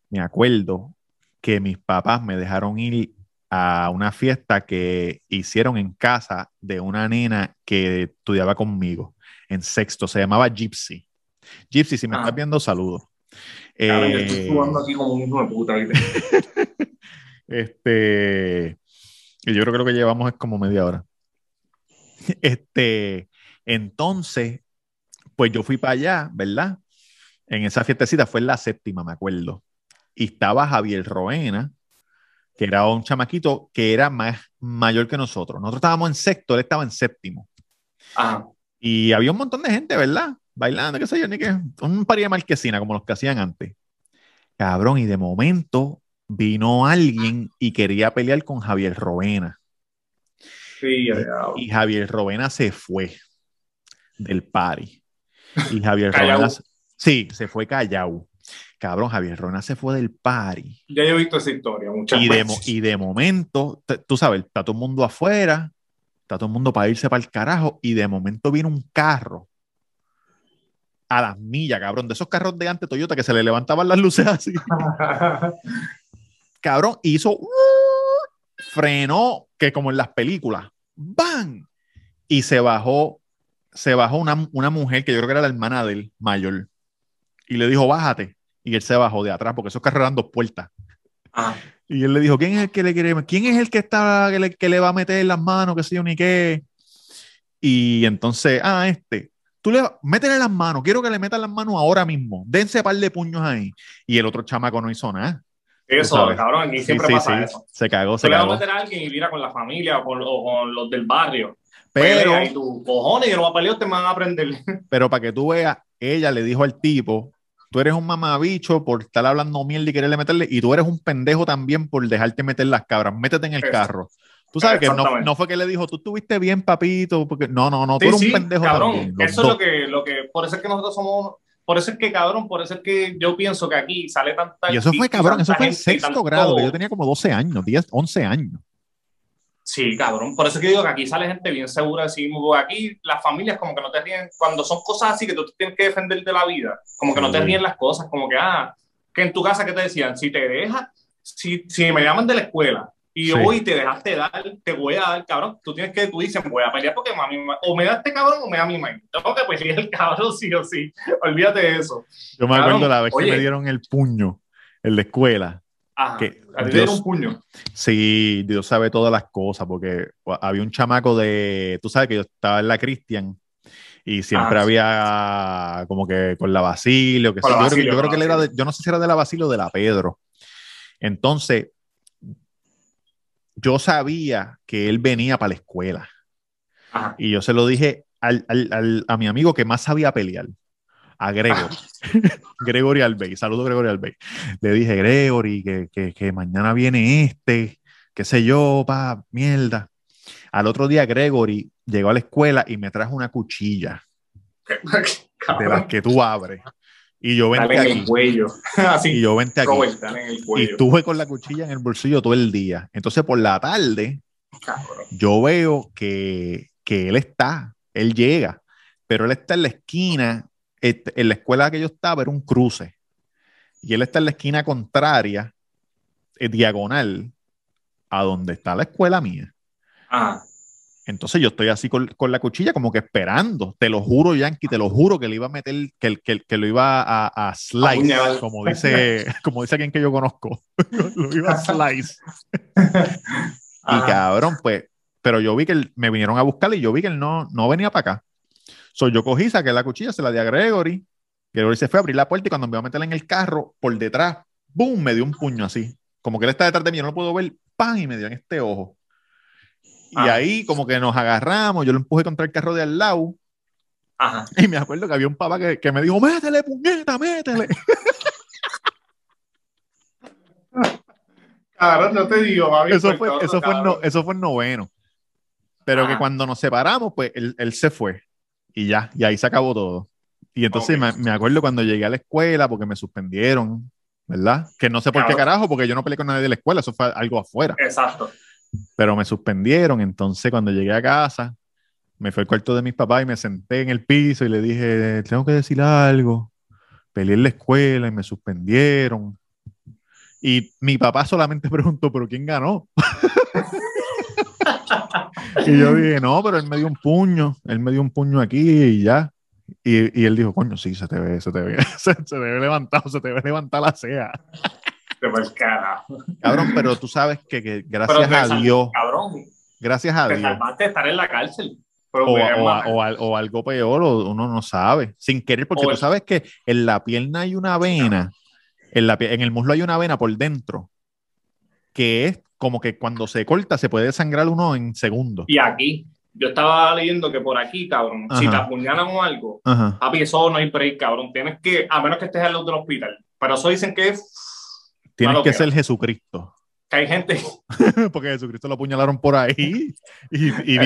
me acuerdo que mis papás me dejaron ir a una fiesta que hicieron en casa de una nena que estudiaba conmigo en sexto, se llamaba Gypsy. Gypsy, si me Ah. estás viendo, saludos. Cabrón, yo Eh, estoy jugando aquí como un hijo de puta. Este, yo creo que llevamos es como media hora. Este, entonces, pues yo fui para allá, ¿verdad? En esa fiestecita fue en la séptima, me acuerdo. Y estaba Javier Roena, que era un chamaquito que era más mayor que nosotros. Nosotros estábamos en sexto, él estaba en séptimo. Ajá. Y había un montón de gente, ¿verdad? Bailando, qué sé yo, ni qué. Un par de marquesina, como los que hacían antes. Cabrón, y de momento vino alguien y quería pelear con Javier Robena. Sí, allá. Y Javier Robena se fue del party. Y Javier Callao. Robena. Sí, se fue callado. Cabrón, Javier Robena se fue del party. Ya yo he visto esa historia muchas Y de, veces. y de momento, tú sabes, está todo el mundo afuera, está todo el mundo para irse para el carajo, y de momento viene un carro a las millas, cabrón, de esos carros de antes Toyota que se le levantaban las luces así, cabrón, hizo, uh, frenó, que como en las películas, ¡bang! Y se bajó, se bajó una, una mujer que yo creo que era la hermana del mayor, y le dijo, bájate, y él se bajó de atrás, porque esos carros eran dos puertas. Ah, Y él le dijo, ¿quién es el que le quiere, quién es el que está, que le, que le va a meter las manos, qué sé yo, ni qué? Y entonces, ah, este, tú le, métele las manos, quiero que le metan las manos ahora mismo, dense par de puños ahí. Y el otro chamaco no hizo nada. Eso, cabrón, aquí Sí, siempre sí, pasa sí, eso. Se cagó, Tú se le vas a cagó. meter a alguien y mira con la familia o con, o con los del barrio. Pero, Pelea y tú, cojones, yo no voy a pelear, te van a aprender. pero para que tú veas, ella le dijo al tipo, tú eres un mamabicho por estar hablando mierda y quererle meterle, y tú eres un pendejo también por dejarte meter las cabras, métete en el carro. Tú sabes que no, no fue que le dijo, tú estuviste bien, papito, porque no, no, no, tú Sí, eres sí, un pendejo cabrón. también. Eso es lo que, lo que, por eso es que nosotros somos, por eso es que, cabrón, por eso es que yo pienso que aquí sale tanta. Y eso fue, cabrón, eso fue en sexto grado, que yo tenía como 12 años, 10, 11 años. Sí, cabrón. Por eso es que digo que aquí sale gente bien segura de sí mismo. porque Aquí las familias como que no te ríen. Cuando son cosas así que tú tienes que defender de la vida, como que no te Sí. ríen las cosas. Como que, ah, que en tu casa, ¿qué te decían? Si te dejas, si, si me llaman de la escuela y Sí. hoy te dejaste dar, te voy a dar, cabrón. Tú tienes que, tú dices, voy a pelear porque mami, o me da este cabrón o me da mi mãe. Tengo que pelear el cabrón sí o sí. Olvídate de eso. Yo me Cabrón, acuerdo la vez que oye. me dieron el puño en la escuela. Ajá. Que A ti te Dios- dieron un puño. Sí, Dios sabe todas las cosas, porque había un chamaco de, tú sabes que yo estaba en la Cristian y siempre Ah, sí. había como que con la Basilio, que sí, la yo, creo, yo creo que él era de, yo no sé si era de la Basilio o de la Pedro. Entonces, yo sabía que él venía para la escuela Ajá. y yo se lo dije al- al- al- a mi amigo que más sabía pelear, a Gregory. Gregory Albey, saludo Gregory Albey. Le dije, Gregory, que, que, que mañana viene este, qué sé yo, pa, mierda. Al otro día Gregory llegó a la escuela y me trajo una cuchilla de las que tú abres. Y yo vente dale en aquí. el cuello. Y yo vente aquí. Robert, en el Y estuve con la cuchilla en el bolsillo todo el día. Entonces por la tarde Cabrón. yo veo que, que él está, él llega, pero él está en la esquina, este, en la escuela que yo estaba era un cruce, y él está en la esquina contraria, eh, diagonal, a donde está la escuela mía. Ajá. Entonces yo estoy así con, con la cuchilla como que esperando, te lo juro Yankee, te lo juro que le iba a meter, que, que, que lo iba a, a slice, como dice, como dice alguien que yo conozco, lo iba a slice. Y cabrón, pues, pero yo vi que él- me vinieron a buscar y yo vi que él no, no venía para acá. So, yo cogí, saqué la cuchilla, se la di a Gregory. Gregory se fue a abrir la puerta y cuando me iba a meterla en el carro, por detrás, ¡boom! Me dio un puño así. Como que él está detrás de mí, yo no lo puedo ver, ¡pam! Y me dio en este ojo. Y Ah. ahí como que nos agarramos, yo lo empujé contra el carro de al lado Ajá. y me acuerdo que había un papá que, que me dijo, métele, puñeta, métele. Cabrón, no te digo, mami. eso, fue, todo, eso, fue no- eso fue noveno. Pero que cuando nos separamos, pues él, él se fue. Y ya, y ahí se acabó todo. Y entonces me, me acuerdo cuando llegué a la escuela porque me suspendieron, ¿verdad? Que no sé por qué carajo, porque yo no peleé con nadie de la escuela, eso fue algo afuera. Exacto. Pero me suspendieron. Entonces cuando llegué a casa, me fui al cuarto de mis papás y me senté en el piso y le dije, tengo que decir algo. Peleé en la escuela y me suspendieron. Y mi papá solamente preguntó, ¿pero quién ganó? y yo dije, no, pero él me dio un puño, él me dio un puño aquí y ya. Y, y él dijo, coño, sí, se te ve, se te ve, se, se te ve levantado, se te ve levantar la ceja. Cabrón, pero tú sabes que, que gracias a sal- Dios, Cabrón, gracias a te Dios, salvaste de estar en la cárcel. Pero o, me- o- o al- o algo peor, o uno no sabe, sin querer, porque O tú el- sabes que en la pierna hay una vena, en, la, en el muslo hay una vena por dentro, que es como que cuando se corta se puede sangrar uno en segundos. Y aquí, yo estaba leyendo que por aquí, cabrón, si te apuñalan o algo, Ajá. papi, eso no hay break, cabrón. Tienes que, a menos que estés al lado del hospital. Pero eso dicen que es Tienes que que ser Jesucristo, que hay gente. porque Jesucristo lo apuñalaron por ahí y, y- y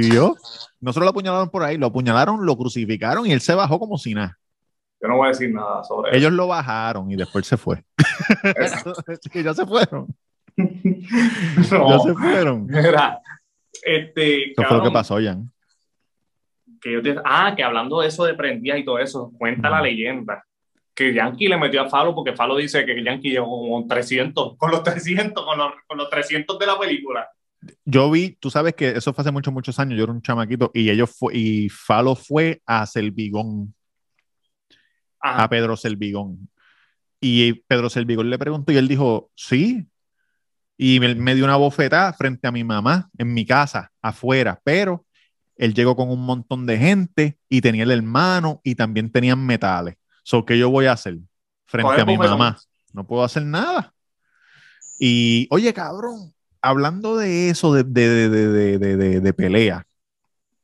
vivió. No solo lo apuñalaron por ahí, lo apuñalaron, lo crucificaron y él se bajó como si nada. Yo no voy a decir nada sobre Ellos lo bajaron y después se fue. eso. que ya se fueron. No, Ya se fueron. mira, este, Eso fue lo que pasó, Jan. que yo te- ah, que hablando de eso de prendidas y todo eso, cuenta la leyenda que Yankee le metió a Falo porque Falo dice que Yankee llegó con 300, con los 300, con los, con los 300 de la película. Yo vi, tú sabes que eso fue hace muchos, muchos años, yo era un chamaquito y ellos fue, y Falo fue a Selvigón, Ajá. a Pedro Selvigón. Y Pedro Selvigón le preguntó y él dijo, sí, y me, me dio una bofetada frente a mi mamá en mi casa, afuera, pero él llegó con un montón de gente y tenía el hermano y también tenían metales. So, ¿qué yo voy a hacer frente a mi mamá? No puedo hacer nada. Y, oye, cabrón, hablando de eso, de, de, de, de, pelea,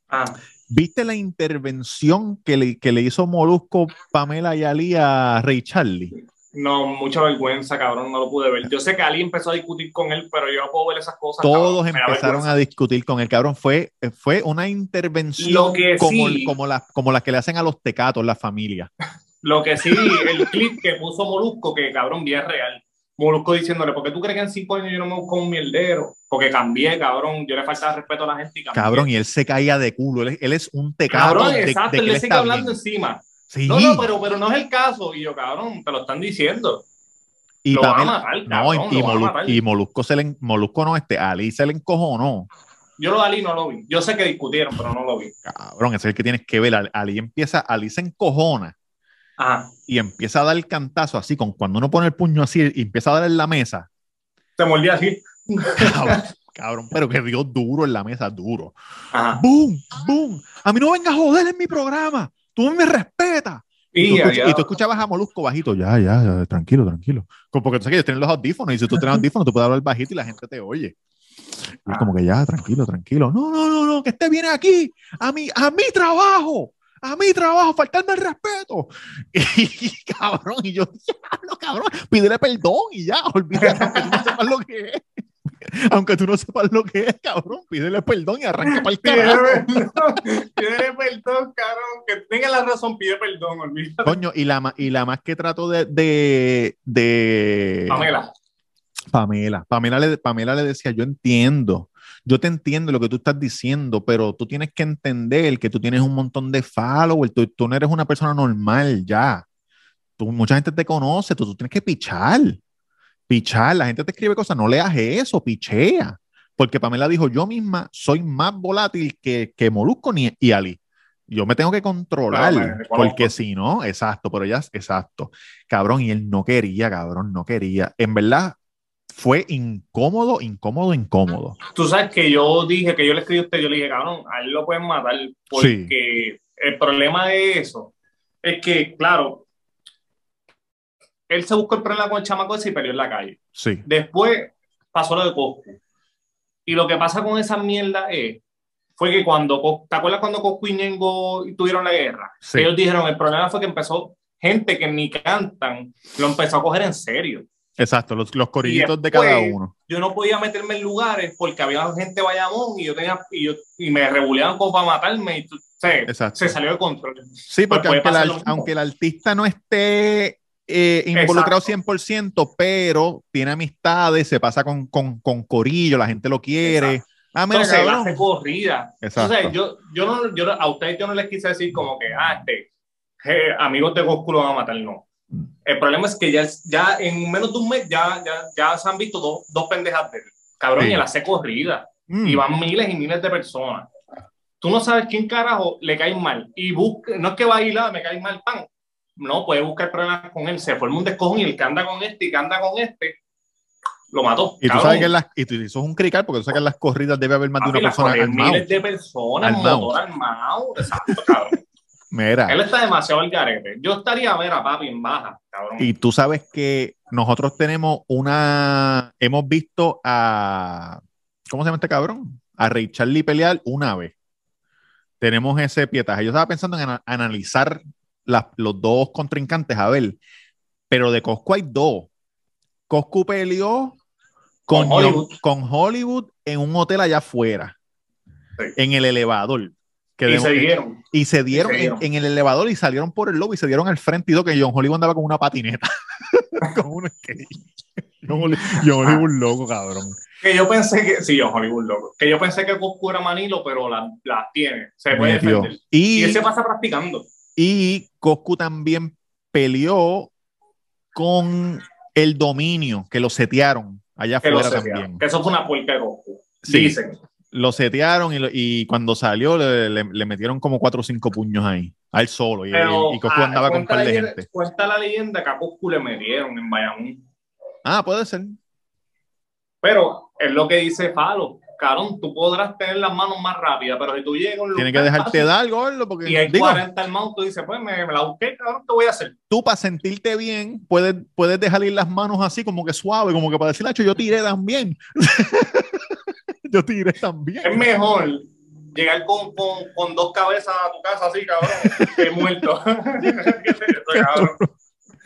Ah, ¿viste la intervención que le, que le hizo Molusco, Pamela y Ali a Ray Charlie? No, mucha vergüenza, cabrón, no lo pude ver. Yo sé que Ali empezó a discutir con él, pero yo no puedo ver esas cosas. Todos cabrón, empezaron a discutir con el cabrón. Fue, fue una intervención Lo que como, sí- como, las como las que le hacen a los tecatos, la familia. Lo que sí, el clip que puso Molusco, que cabrón, bien real. Molusco diciéndole, ¿por qué tú crees que en cinco años yo no me busco un mierdero? Porque cambié, cabrón. Yo le faltaba respeto a la gente y cambié. Cabrón, y él se caía de culo. Él, es- él es un tecato Cabrón, exacto, de él le él sigue hablando bien. encima. Sí. No, no, pero, pero no es el caso. Y yo, cabrón, te lo están diciendo. y lo van a matar, no, cabrón, y, y a Molu- matar. y Molusco se le, Molusco no, este, Ali se le encojonó. Yo lo de Ali no lo vi. Yo sé que discutieron, pero no lo vi. Cabrón, ese es el que tienes que ver. Ali- empieza, Ali se encojona Ajá. y empieza a dar el cantazo así, con cuando uno pone el puño así y empieza a dar en la mesa. Se mordía así. Cabrón, cabrón, pero que dio duro en la mesa, duro. Ajá. ¡Boom! ¡Boom! A mí no vengas a joder en mi programa. Tú me respetas. Y, Y, tú, escuch- allá- y tú escuchabas a Molusco bajito, ya, ya, ya, tranquilo, tranquilo. Como Porque tú sabes que ellos tienen los audífonos y si tú tienes audífonos, tú puedes hablar bajito y la gente te oye. Y es como que ya, tranquilo, tranquilo. No, no, no, no, que este viene aquí, a mi, a mi trabajo, a mi trabajo, faltarme el respeto. Y, cabrón, y yo, diablo, cabrón, pídele perdón y ya, olvídate, no lo que es. Aunque tú no sepas lo que es, cabrón, pídele perdón y arranca para el carajo. perdón, pide perdón, cabrón. Que tenga la razón, pide perdón, olvídate. Coño, y la, y la más que trato de, de, de Pamela. Pamela. Pamela le, Pamela le decía, yo entiendo, yo te entiendo lo que tú estás diciendo, pero tú tienes que entender que tú tienes un montón de followers, tú, tú no eres una persona normal ya. Tú, mucha gente te conoce, tú, tú tienes que pichar, pichar, la gente te escribe cosas, no leas eso, pichea. Porque Pamela dijo, yo misma soy más volátil que, que Molusco ni, y Ali. Yo me tengo que controlar, Claro, porque si no, exacto, pero ella, exacto, cabrón, y él no quería, cabrón, no quería. En verdad, fue incómodo, incómodo, incómodo. Tú sabes que yo dije, que yo le escribí a usted, yo le dije, cabrón, a él lo pueden matar porque el problema de eso es que, claro, él se buscó el problema con el chamaco ese y peleó en la calle. Sí, Después pasó lo de Coscu. Y lo que pasa con esa mierda es, fue que cuando, ¿te acuerdas cuando Coscu y Ñengo tuvieron la guerra? Sí. Ellos dijeron, el problema fue que empezó gente que ni cantan, lo empezó a coger en serio. exacto, los, los corillitos de cada uno. Yo no podía meterme en lugares porque había gente de Bayamón y yo tenía y, yo, y me rebuleaban como para matarme y tú- se, se salió de control. Sí, porque aunque, mismo. aunque el artista no esté eh, involucrado 100%, pero tiene amistades, se pasa con, con, con corillo, la gente lo quiere. Ah, mira, Entonces, hace corrida. Exacto. Entonces, yo, yo, no, yo a ustedes yo no les quise decir como que, ah, este, amigos de Goku lo van a matar, no. El problema es que ya, ya en menos de un mes ya, ya, ya se han visto dos, dos pendejas de él. Cabrón, Sí. y él hace corrida. Mm, Y van miles y miles de personas. Tú no sabes quién carajo le cae mal. Y busca, no es que va a ir a me cae mal pan. No, puede buscar problemas con él. Se forma un descojón y el que anda con este y que anda con este, lo mató. Y tú sabes que en las, y tú, eso es un crical, porque tú sabes que en las corridas debe haber más de una persona miles de personas, Armado. motor armado. Exacto, cabrón. Mira, Él está demasiado al garete. Yo estaría a ver a papi en baja, cabrón. y tú sabes que nosotros tenemos una. Hemos visto a. ¿Cómo se llama este cabrón? A Ray Charlie pelear una vez. Tenemos ese pietaje. Yo estaba pensando en ana- analizar las- los dos contrincantes, a ver. Pero de Coscu hay dos. Coscu peleó con, Con Hollywood. con Hollywood en un hotel allá afuera, Sí. en el elevador. Que y se dieron. y se dieron, se dieron. En, en el elevador y salieron por el lobby y se dieron al frente y todo que John Hollywood andaba con una patineta. con un. John Hollywood, John Hollywood loco, cabrón. Que yo pensé que. Sí, yo, Hollywood loco. Que yo pensé que Coscu era Manilo, pero las la tiene. Se puede defender. Y Y, él se pasa practicando. Y Coscu también peleó con el dominio, que lo setearon allá Que, afuera también. que eso fue una puerca de Coscu. Sí. Dicen. Lo setearon y, lo- y cuando salió le, le- le metieron como cuatro o cinco puños ahí, al solo. Y, Pero, y Coscu ah, andaba con un par de gente. Cuenta la leyenda que a Coscu le metieron en Bayamón. Ah, puede ser. Pero es lo que dice Falo. Cabrón, tú podrás tener las manos más rápidas, pero si tú llegas a un Tiene que dejarte fácil dar, gordo, porque y hay digo, 40 al mount, tú dices, pues me, me la busqué, cabrón, ¿qué voy a hacer? tú para sentirte bien puedes, puedes dejar ir las manos así como que suave, como que para decir, "Acho, yo tiré también. yo tiré también. Es mejor llegar con, con, con dos cabezas a tu casa así, cabrón, que muerto.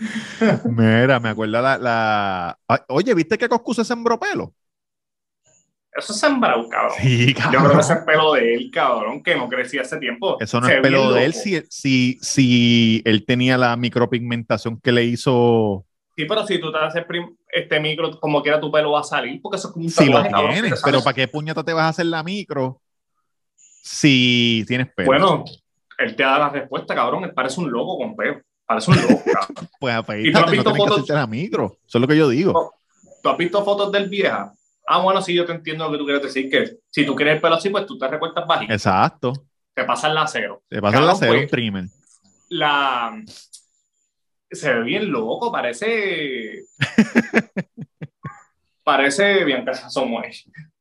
Mira, me acuerda la, la... Oye, ¿viste que Coscu se sembró pelo? Eso es sembrado, cabrón. Sí, Yo creo que ese es pelo de él, cabrón, que no crecía hace tiempo. Eso no Se es pelo de él si, si, si él tenía la micropigmentación que le hizo. Sí, pero si tú te haces este micro, como quiera tu pelo va a salir, porque eso es como un Si lo cabrón, que tienes, pero ¿para qué puñeta te vas a hacer la micro si tienes pelo? Bueno, él te da la respuesta, cabrón. Él parece un loco con pelo. Parece un loco, cabrón. pues ¿Y tú has afeítate, no tienes que fotos? hacerte la micro. Eso es lo que yo digo. ¿Tú has visto fotos del vieja? Ah, bueno, sí, yo te entiendo lo que tú quieres decir, que si tú quieres el pelo así, pues tú te recortas bajito, Exacto. te pasas la cero. Te pasa la Cabrón, cero, pues, un trimmer. La... Se ve bien loco, parece... parece Bianca Samuel.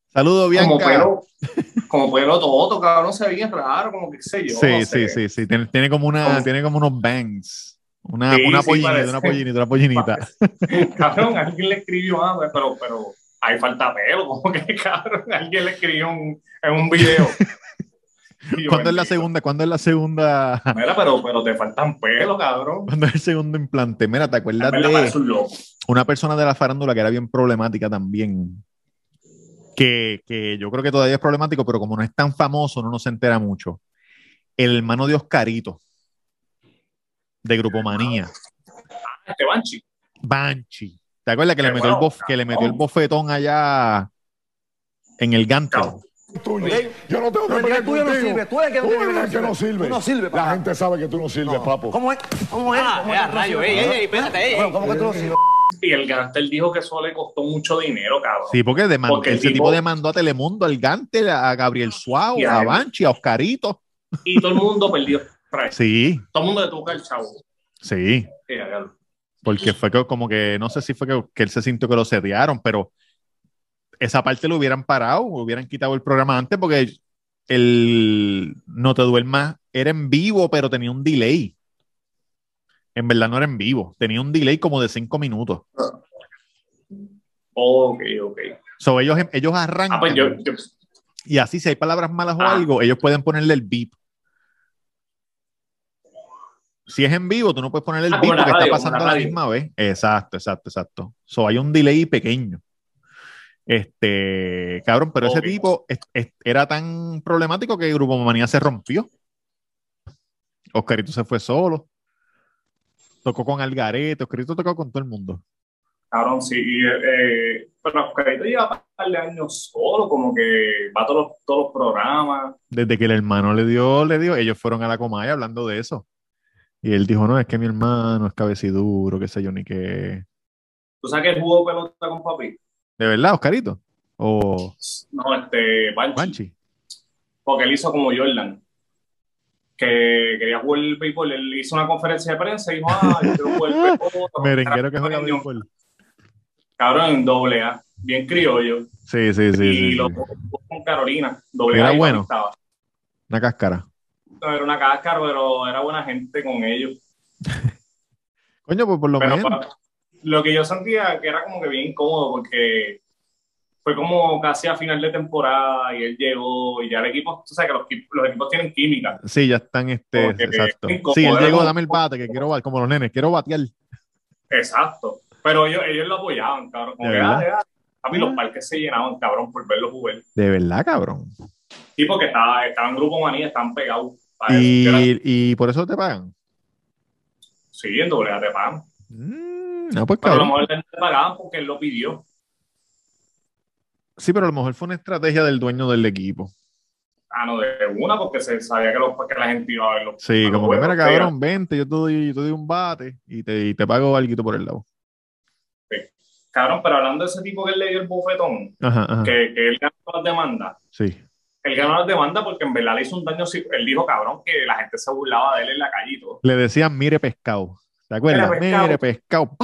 Saludos, Como Bianca. pelo, como pelo todo, cabrón, se ve bien raro, como que qué sé yo. Sí, no sí, sé. sí, sí. Tiene, tiene como una, Como- tiene como unos bangs. Una, Sí, una sí, pollinita, una pollinita, una pollinita. Cabrón, alguien le escribió algo, pero, pero ahí falta pelo, como que cabrón, alguien le escribió un- en un video. Yo, ¿Cuándo es la segunda? ¿Cuándo es la segunda? Mira, pero, pero te faltan pelo, cabrón. ¿Cuándo es el segundo implante? Mira, ¿te acuerdas de una persona de la farándula que era bien problemática también? Que, que yo creo que todavía es problemático, pero como no es tan famoso, no nos entera mucho. El hermano de Oscarito, de Grupo Manía, Este Banshee. Banshee. ¿Te acuerdas que le metió, el, que le metió el bofetón allá en el Gantel? Cabrón. tuyo. Ok. Yo no tengo que No, pelear tú no contigo. sirves, tú eres que no Tú eres que el que no sirve. Tú no sirves, La gente sabe que tú no sirves, papo. ¿Cómo es? ¿Cómo es? Ah, ¿Cómo es no rayo, ey, ey, espérate, ey. ¿Cómo que tú no sirves? Y el Gantel dijo que eso le costó mucho dinero, cabrón. Sí, porque deman- Porque el ese tipo, tipo- demandó a Telemundo, al Gantel, a Gabriel Y a a. Banshee, a Oscarito. Y todo el mundo perdió. Sí, Todo el mundo le toca el chavo. sí. Sí. Porque fue que, como que, no sé si fue que, que él se sintió que lo setearon, pero esa parte lo hubieran parado, hubieran quitado el programa antes, porque el No Te Duermas era en vivo, pero tenía un delay. En verdad no era en vivo, tenía un delay como de cinco minutos. Ok, ok. So, ellos, ellos arrancan Ah, pues yo, yo- y así si hay palabras malas o Ah. algo, ellos pueden ponerle el beep. Si es en vivo, tú no puedes ponerle el Ah, la porque radio, está pasando la a la misma vez. Exacto, exacto, exacto. So, hay un delay pequeño. Este, cabrón, pero ese tipo es- es- era tan problemático que Grupo Manía se rompió. Oscarito se fue solo. Tocó con Algarete, Oscarito tocó con todo el mundo. cabrón, sí. y, eh, pero Oscarito lleva un par de años solo, como que va a todos los, todos los programas. Desde que el hermano le dio, le dio, ellos fueron a la Comaya hablando de eso. Y él dijo, no, es que mi hermano es cabeciduro, qué sé yo, ni qué. ¿Tú sabes que jugó pelota con papi? ¿De verdad, Oscarito? ¿O No, este, Banshee. Banshee? Porque él hizo como Jordan. Que quería jugar el béisbol. Él hizo una conferencia de prensa y dijo, ah, yo quiero jugar el béisbol. Merenguero que juega béisbol. Cabrón, en doble A. Bien criollo. Sí, sí, sí. y sí, lo sí. con Carolina. Doble Era A bueno. estaba. Una cáscara. Era una cáscara, pero era buena gente con ellos. Coño, pues por lo Pero menos. lo que yo sentía que era como que bien incómodo porque fue como casi a final de temporada y él llegó y ya el equipo, tú sabes que los, equip- los equipos tienen química. Sí, ya están, este, exacto. incómodo, Sí, él llegó, dame el bate, que quiero batear, como los nenes, quiero batear. Exacto. Pero ellos, ellos lo apoyaban, cabrón. Como ¿De que, verdad? dale, dale. A mí los parques se llenaban, cabrón, por verlo jugar. De verdad, cabrón. Sí, porque estaba, estaba en grupo manía, están pegados. Eso. Y, y por eso te pagan. Sí, en doble A te pagan. Mm, no, pues Pero a lo mejor le pagaban porque él lo pidió. Sí, pero a lo mejor fue una estrategia del dueño del equipo. Ah, no, de una, porque se sabía que, los, que la gente iba a verlo. Sí, a como que, mira, cabrón, vente, yo te doy, yo te doy un bate y te, y te pago algo por el lado. Cabrón, pero hablando de ese tipo que él le dio el bofetón, Ajá, ajá. que, que él ganó las demandas. Sí. Él ganó las demandas porque en verdad le hizo un daño. Él dijo, cabrón, que la gente se burlaba de él en la calle y todo. Le decían, mire pescado. ¿Te acuerdas? Mire pescado. Mire pescado.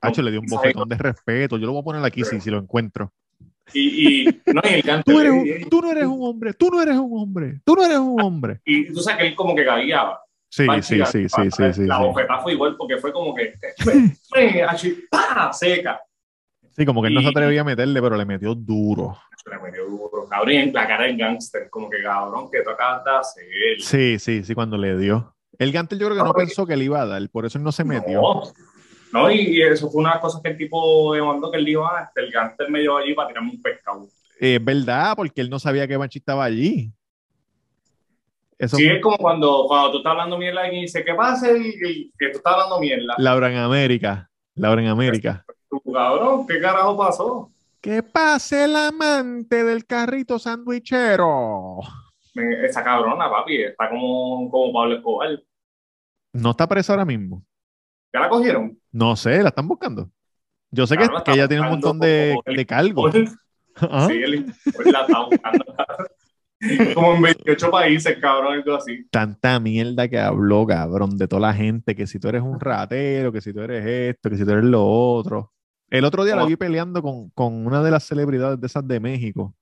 Hacho, le dio un bofetón de respeto. Yo lo voy a poner aquí si, si lo encuentro. Y, y, no, y el gante. Tú, eres un- tú no eres un hombre, tú no eres un hombre, tú no eres un hombre. Y tú sabes que él como que gagueaba. Sí, sí, sí, sí, sí. La bofetada fue igual porque fue como que. ¡eh, así, ¡pah! Seca. Sí, como que él no se atrevía a meterle, pero le metió duro. Le metió duro. Cabrón, en la cara del gángster, como que cabrón, que tú acabas de hacer. Sí, sí, sí, cuando le dio. El Gantel yo creo que no pensó que le iba a dar, por eso él no se metió. No, no y, eso fue una de las cosas que el tipo demandó que él dijo, ah, este, el gánster me llevó allí para tirarme un pescado. Es verdad, porque él no sabía que Banshee estaba allí. Eso Sí, fue es como cuando, cuando tú estás hablando mierda y dice, ¿qué pasa? El, el- que tú estás hablando mierda. Laura en América. Laura en América. Cabrón, ¿qué carajo pasó? Que pase el amante del carrito sandwichero. Esa cabrona, papi, está como, como Pablo Escobar. No está presa ahora mismo. ¿Ya la cogieron? No sé, la están buscando. Yo sé que, Claro, que ella tiene un montón de, de cargos. Ajá. Sí, la está buscando. como en 28 países, cabrón, algo así. Tanta mierda que habló, cabrón, de toda la gente, que si tú eres un ratero, que si tú eres esto, que si tú eres lo otro. El otro día la vi peleando con, con una de las celebridades de esas de México.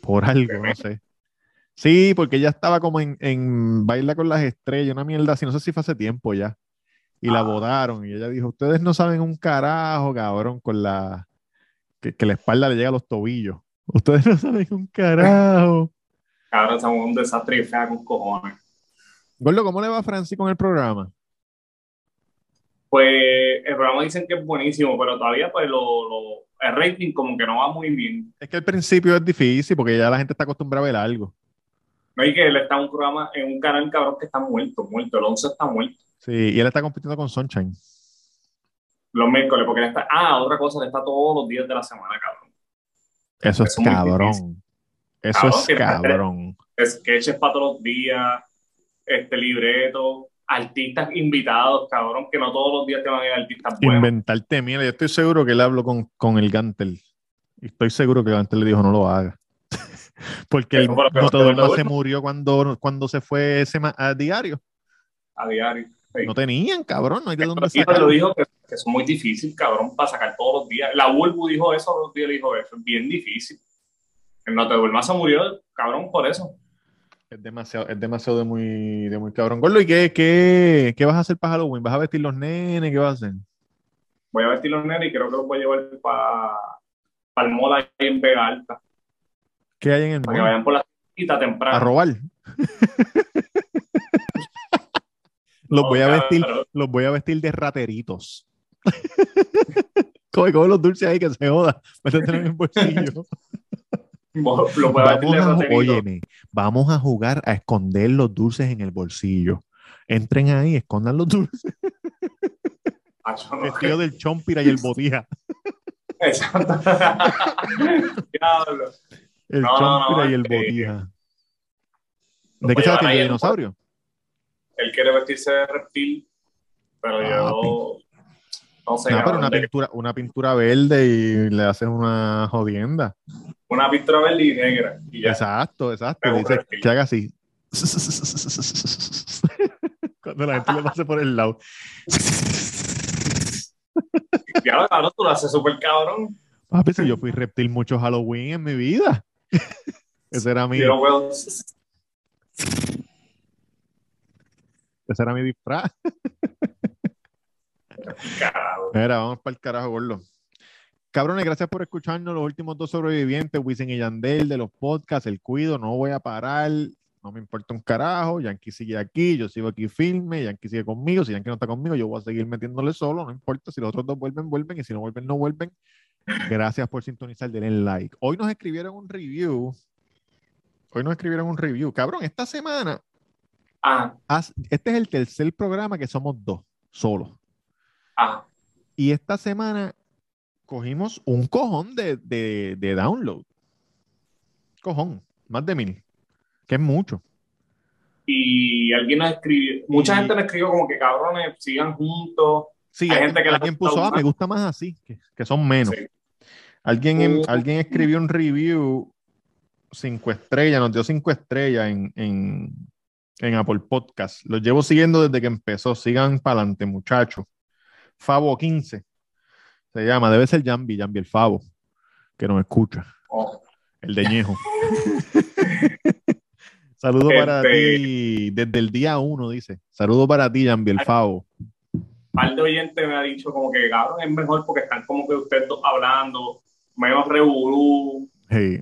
Por algo, no sé. Sí, porque ella estaba como en, en Baila con las Estrellas, una mierda así, no sé si fue hace tiempo ya. Y la Ah. votaron y ella dijo, ustedes no saben un carajo, cabrón, con la... Que, que la espalda le llega a los tobillos. Ustedes no saben un carajo. Cabrón, somos un desastre y fea con cojones. Gordo, ¿cómo le va a Francis con el programa? Pues el programa dicen que es buenísimo, pero todavía pues lo, lo- el rating como que no va muy bien. Es que al principio es difícil porque ya la gente está acostumbrada a ver algo. No hay que él está en un programa, en un canal cabrón que está muerto, muerto. El 11 está muerto. Sí, y él está compitiendo con Sunshine. Los miércoles, porque él está. Ah, otra cosa, él está todos los días de la semana, cabrón. Eso es Eso es muy cabrón. Eso Cabrón, es que- cabrón. Sketches para todos los días, este libreto, artistas invitados, cabrón, que no todos los días te van a ir artistas buenos. Inventarte, mira, yo estoy seguro que él habló con, con el Gantel. Y estoy seguro que Gantel le dijo no lo haga. porque el que no se murió cuando, cuando se fue sema- a diario. a diario. Sí. No tenían, cabrón, no hay de dónde sacar. lo dijo que, que es muy difícil, cabrón, para sacar todos los días. La Bulbu dijo eso, los días le dijo eso, es bien difícil. El No te duermas se murió, cabrón, por eso. Es demasiado, es demasiado de muy, de muy cabrón. Gordo, ¿y qué, qué, qué vas a hacer para Halloween? ¿Vas a vestir los nenes? ¿Qué vas a hacer? Voy a vestir los nenes y creo que los voy a llevar para el mall ahí en Vega Alta, ¿Qué hay en el para que vayan por la cita temprano. A robar. los No, voy a vestir, los voy a vestir de rateritos. Coge, coge los dulces ahí que se joda. Métetelo en el bolsillo. Vestir Vamos a, óyeme, vamos a jugar a esconder los dulces en el bolsillo. Entren ahí, escondan los dulces. Ah, del chompira y el botija. Exacto. Diablo. El No, chompira no, y el este, botija. ¿De qué se a va llevar a ahí de en un dinosaurio? Él quiere vestirse de reptil, pero yo no sé. Pero una pintura, una pintura verde y le haces una jodienda. Una pintura verde y negra. Y ya. Exacto, exacto. Dice que haga así. Cuando la gente le pase por el lado. Ya cabrón, tú lo haces súper cabrón. Papi, si yo fui reptil mucho Halloween en mi vida. Ese era mi, ese era mi disfraz. Mira, vamos para el carajo, gordo. Cabrones, gracias por escucharnos. Los últimos dos sobrevivientes, Wisin y Yandel, de los podcasts, El Cuido, no voy a parar. No me importa un carajo. Yankee sigue aquí, yo sigo aquí firme. Yankee sigue conmigo. Si Yankee no está conmigo, yo voy a seguir metiéndole solo. No importa. Si los otros dos vuelven, vuelven. Y si no vuelven, no vuelven. Gracias por sintonizar. Denle like. Hoy nos escribieron un review. Hoy nos escribieron un review. Cabrón, esta semana, Ah, haz- este es el tercer programa que somos dos, solos. ah. Y esta semana cogimos un cojón de, de, de download. Cojón, más de mil. Que es mucho. Y alguien nos escribió, mucha Y- gente nos escribió como que cabrones, sigan juntos. Sí, Hay gente que alguien puso, ah, me gusta más así, que, que son menos. Sí. Alguien, en- Mm. alguien escribió un review cinco estrellas, nos dio cinco estrellas en, en, en Apple Podcast. Los llevo siguiendo desde que empezó. Sigan para adelante, muchachos. Favo 15 se llama, debe ser Jambi, Jambi el Favo. que nos escucha. Oh, El de Ñejo. Saludo para Este- ti desde el día uno, dice. Saludo para ti, Jambiel Favo. un par de oyentes me ha dicho como que, cabrón, es mejor porque están como que ustedes dos hablando, menos revolú. Sí.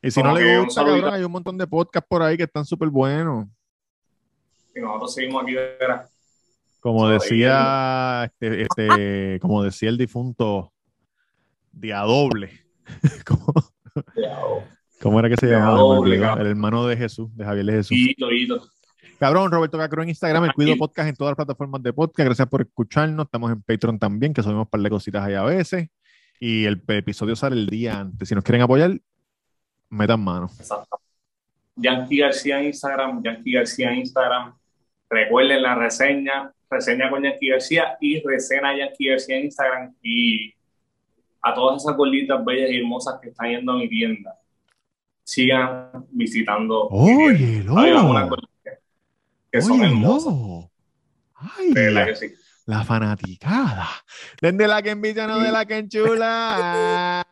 Y si Como no le gusta, cabrón, hay un montón de podcasts por ahí que están súper buenos. Y nosotros seguimos aquí de veras. Como decía, este, este, como decía el difunto Día Doble. ¿Cómo, cómo era que se llamaba? El hermano de Jesús, de Javier de Jesús. Hito, hito. Cabrón, Roberto Cacro en Instagram, el Cuido. Podcast en todas las plataformas de podcast. Gracias por escucharnos. Estamos en Patreon también, que subimos un par de cositas ahí a veces. Y el episodio sale el día antes. Si nos quieren apoyar, metan mano. Exacto. Yankee García en Instagram, Yankee García en Instagram. Recuerden la reseña, reseña con Yankee García y reseña Yankee García en Instagram. Y a todas esas gorditas bellas y hermosas que están yendo a mi tienda, sigan visitando. unas gorditas que son hermosas. Óyelo. Ay, De la, que sí. la fanaticada. Desde la que envidia, no de la que enchula.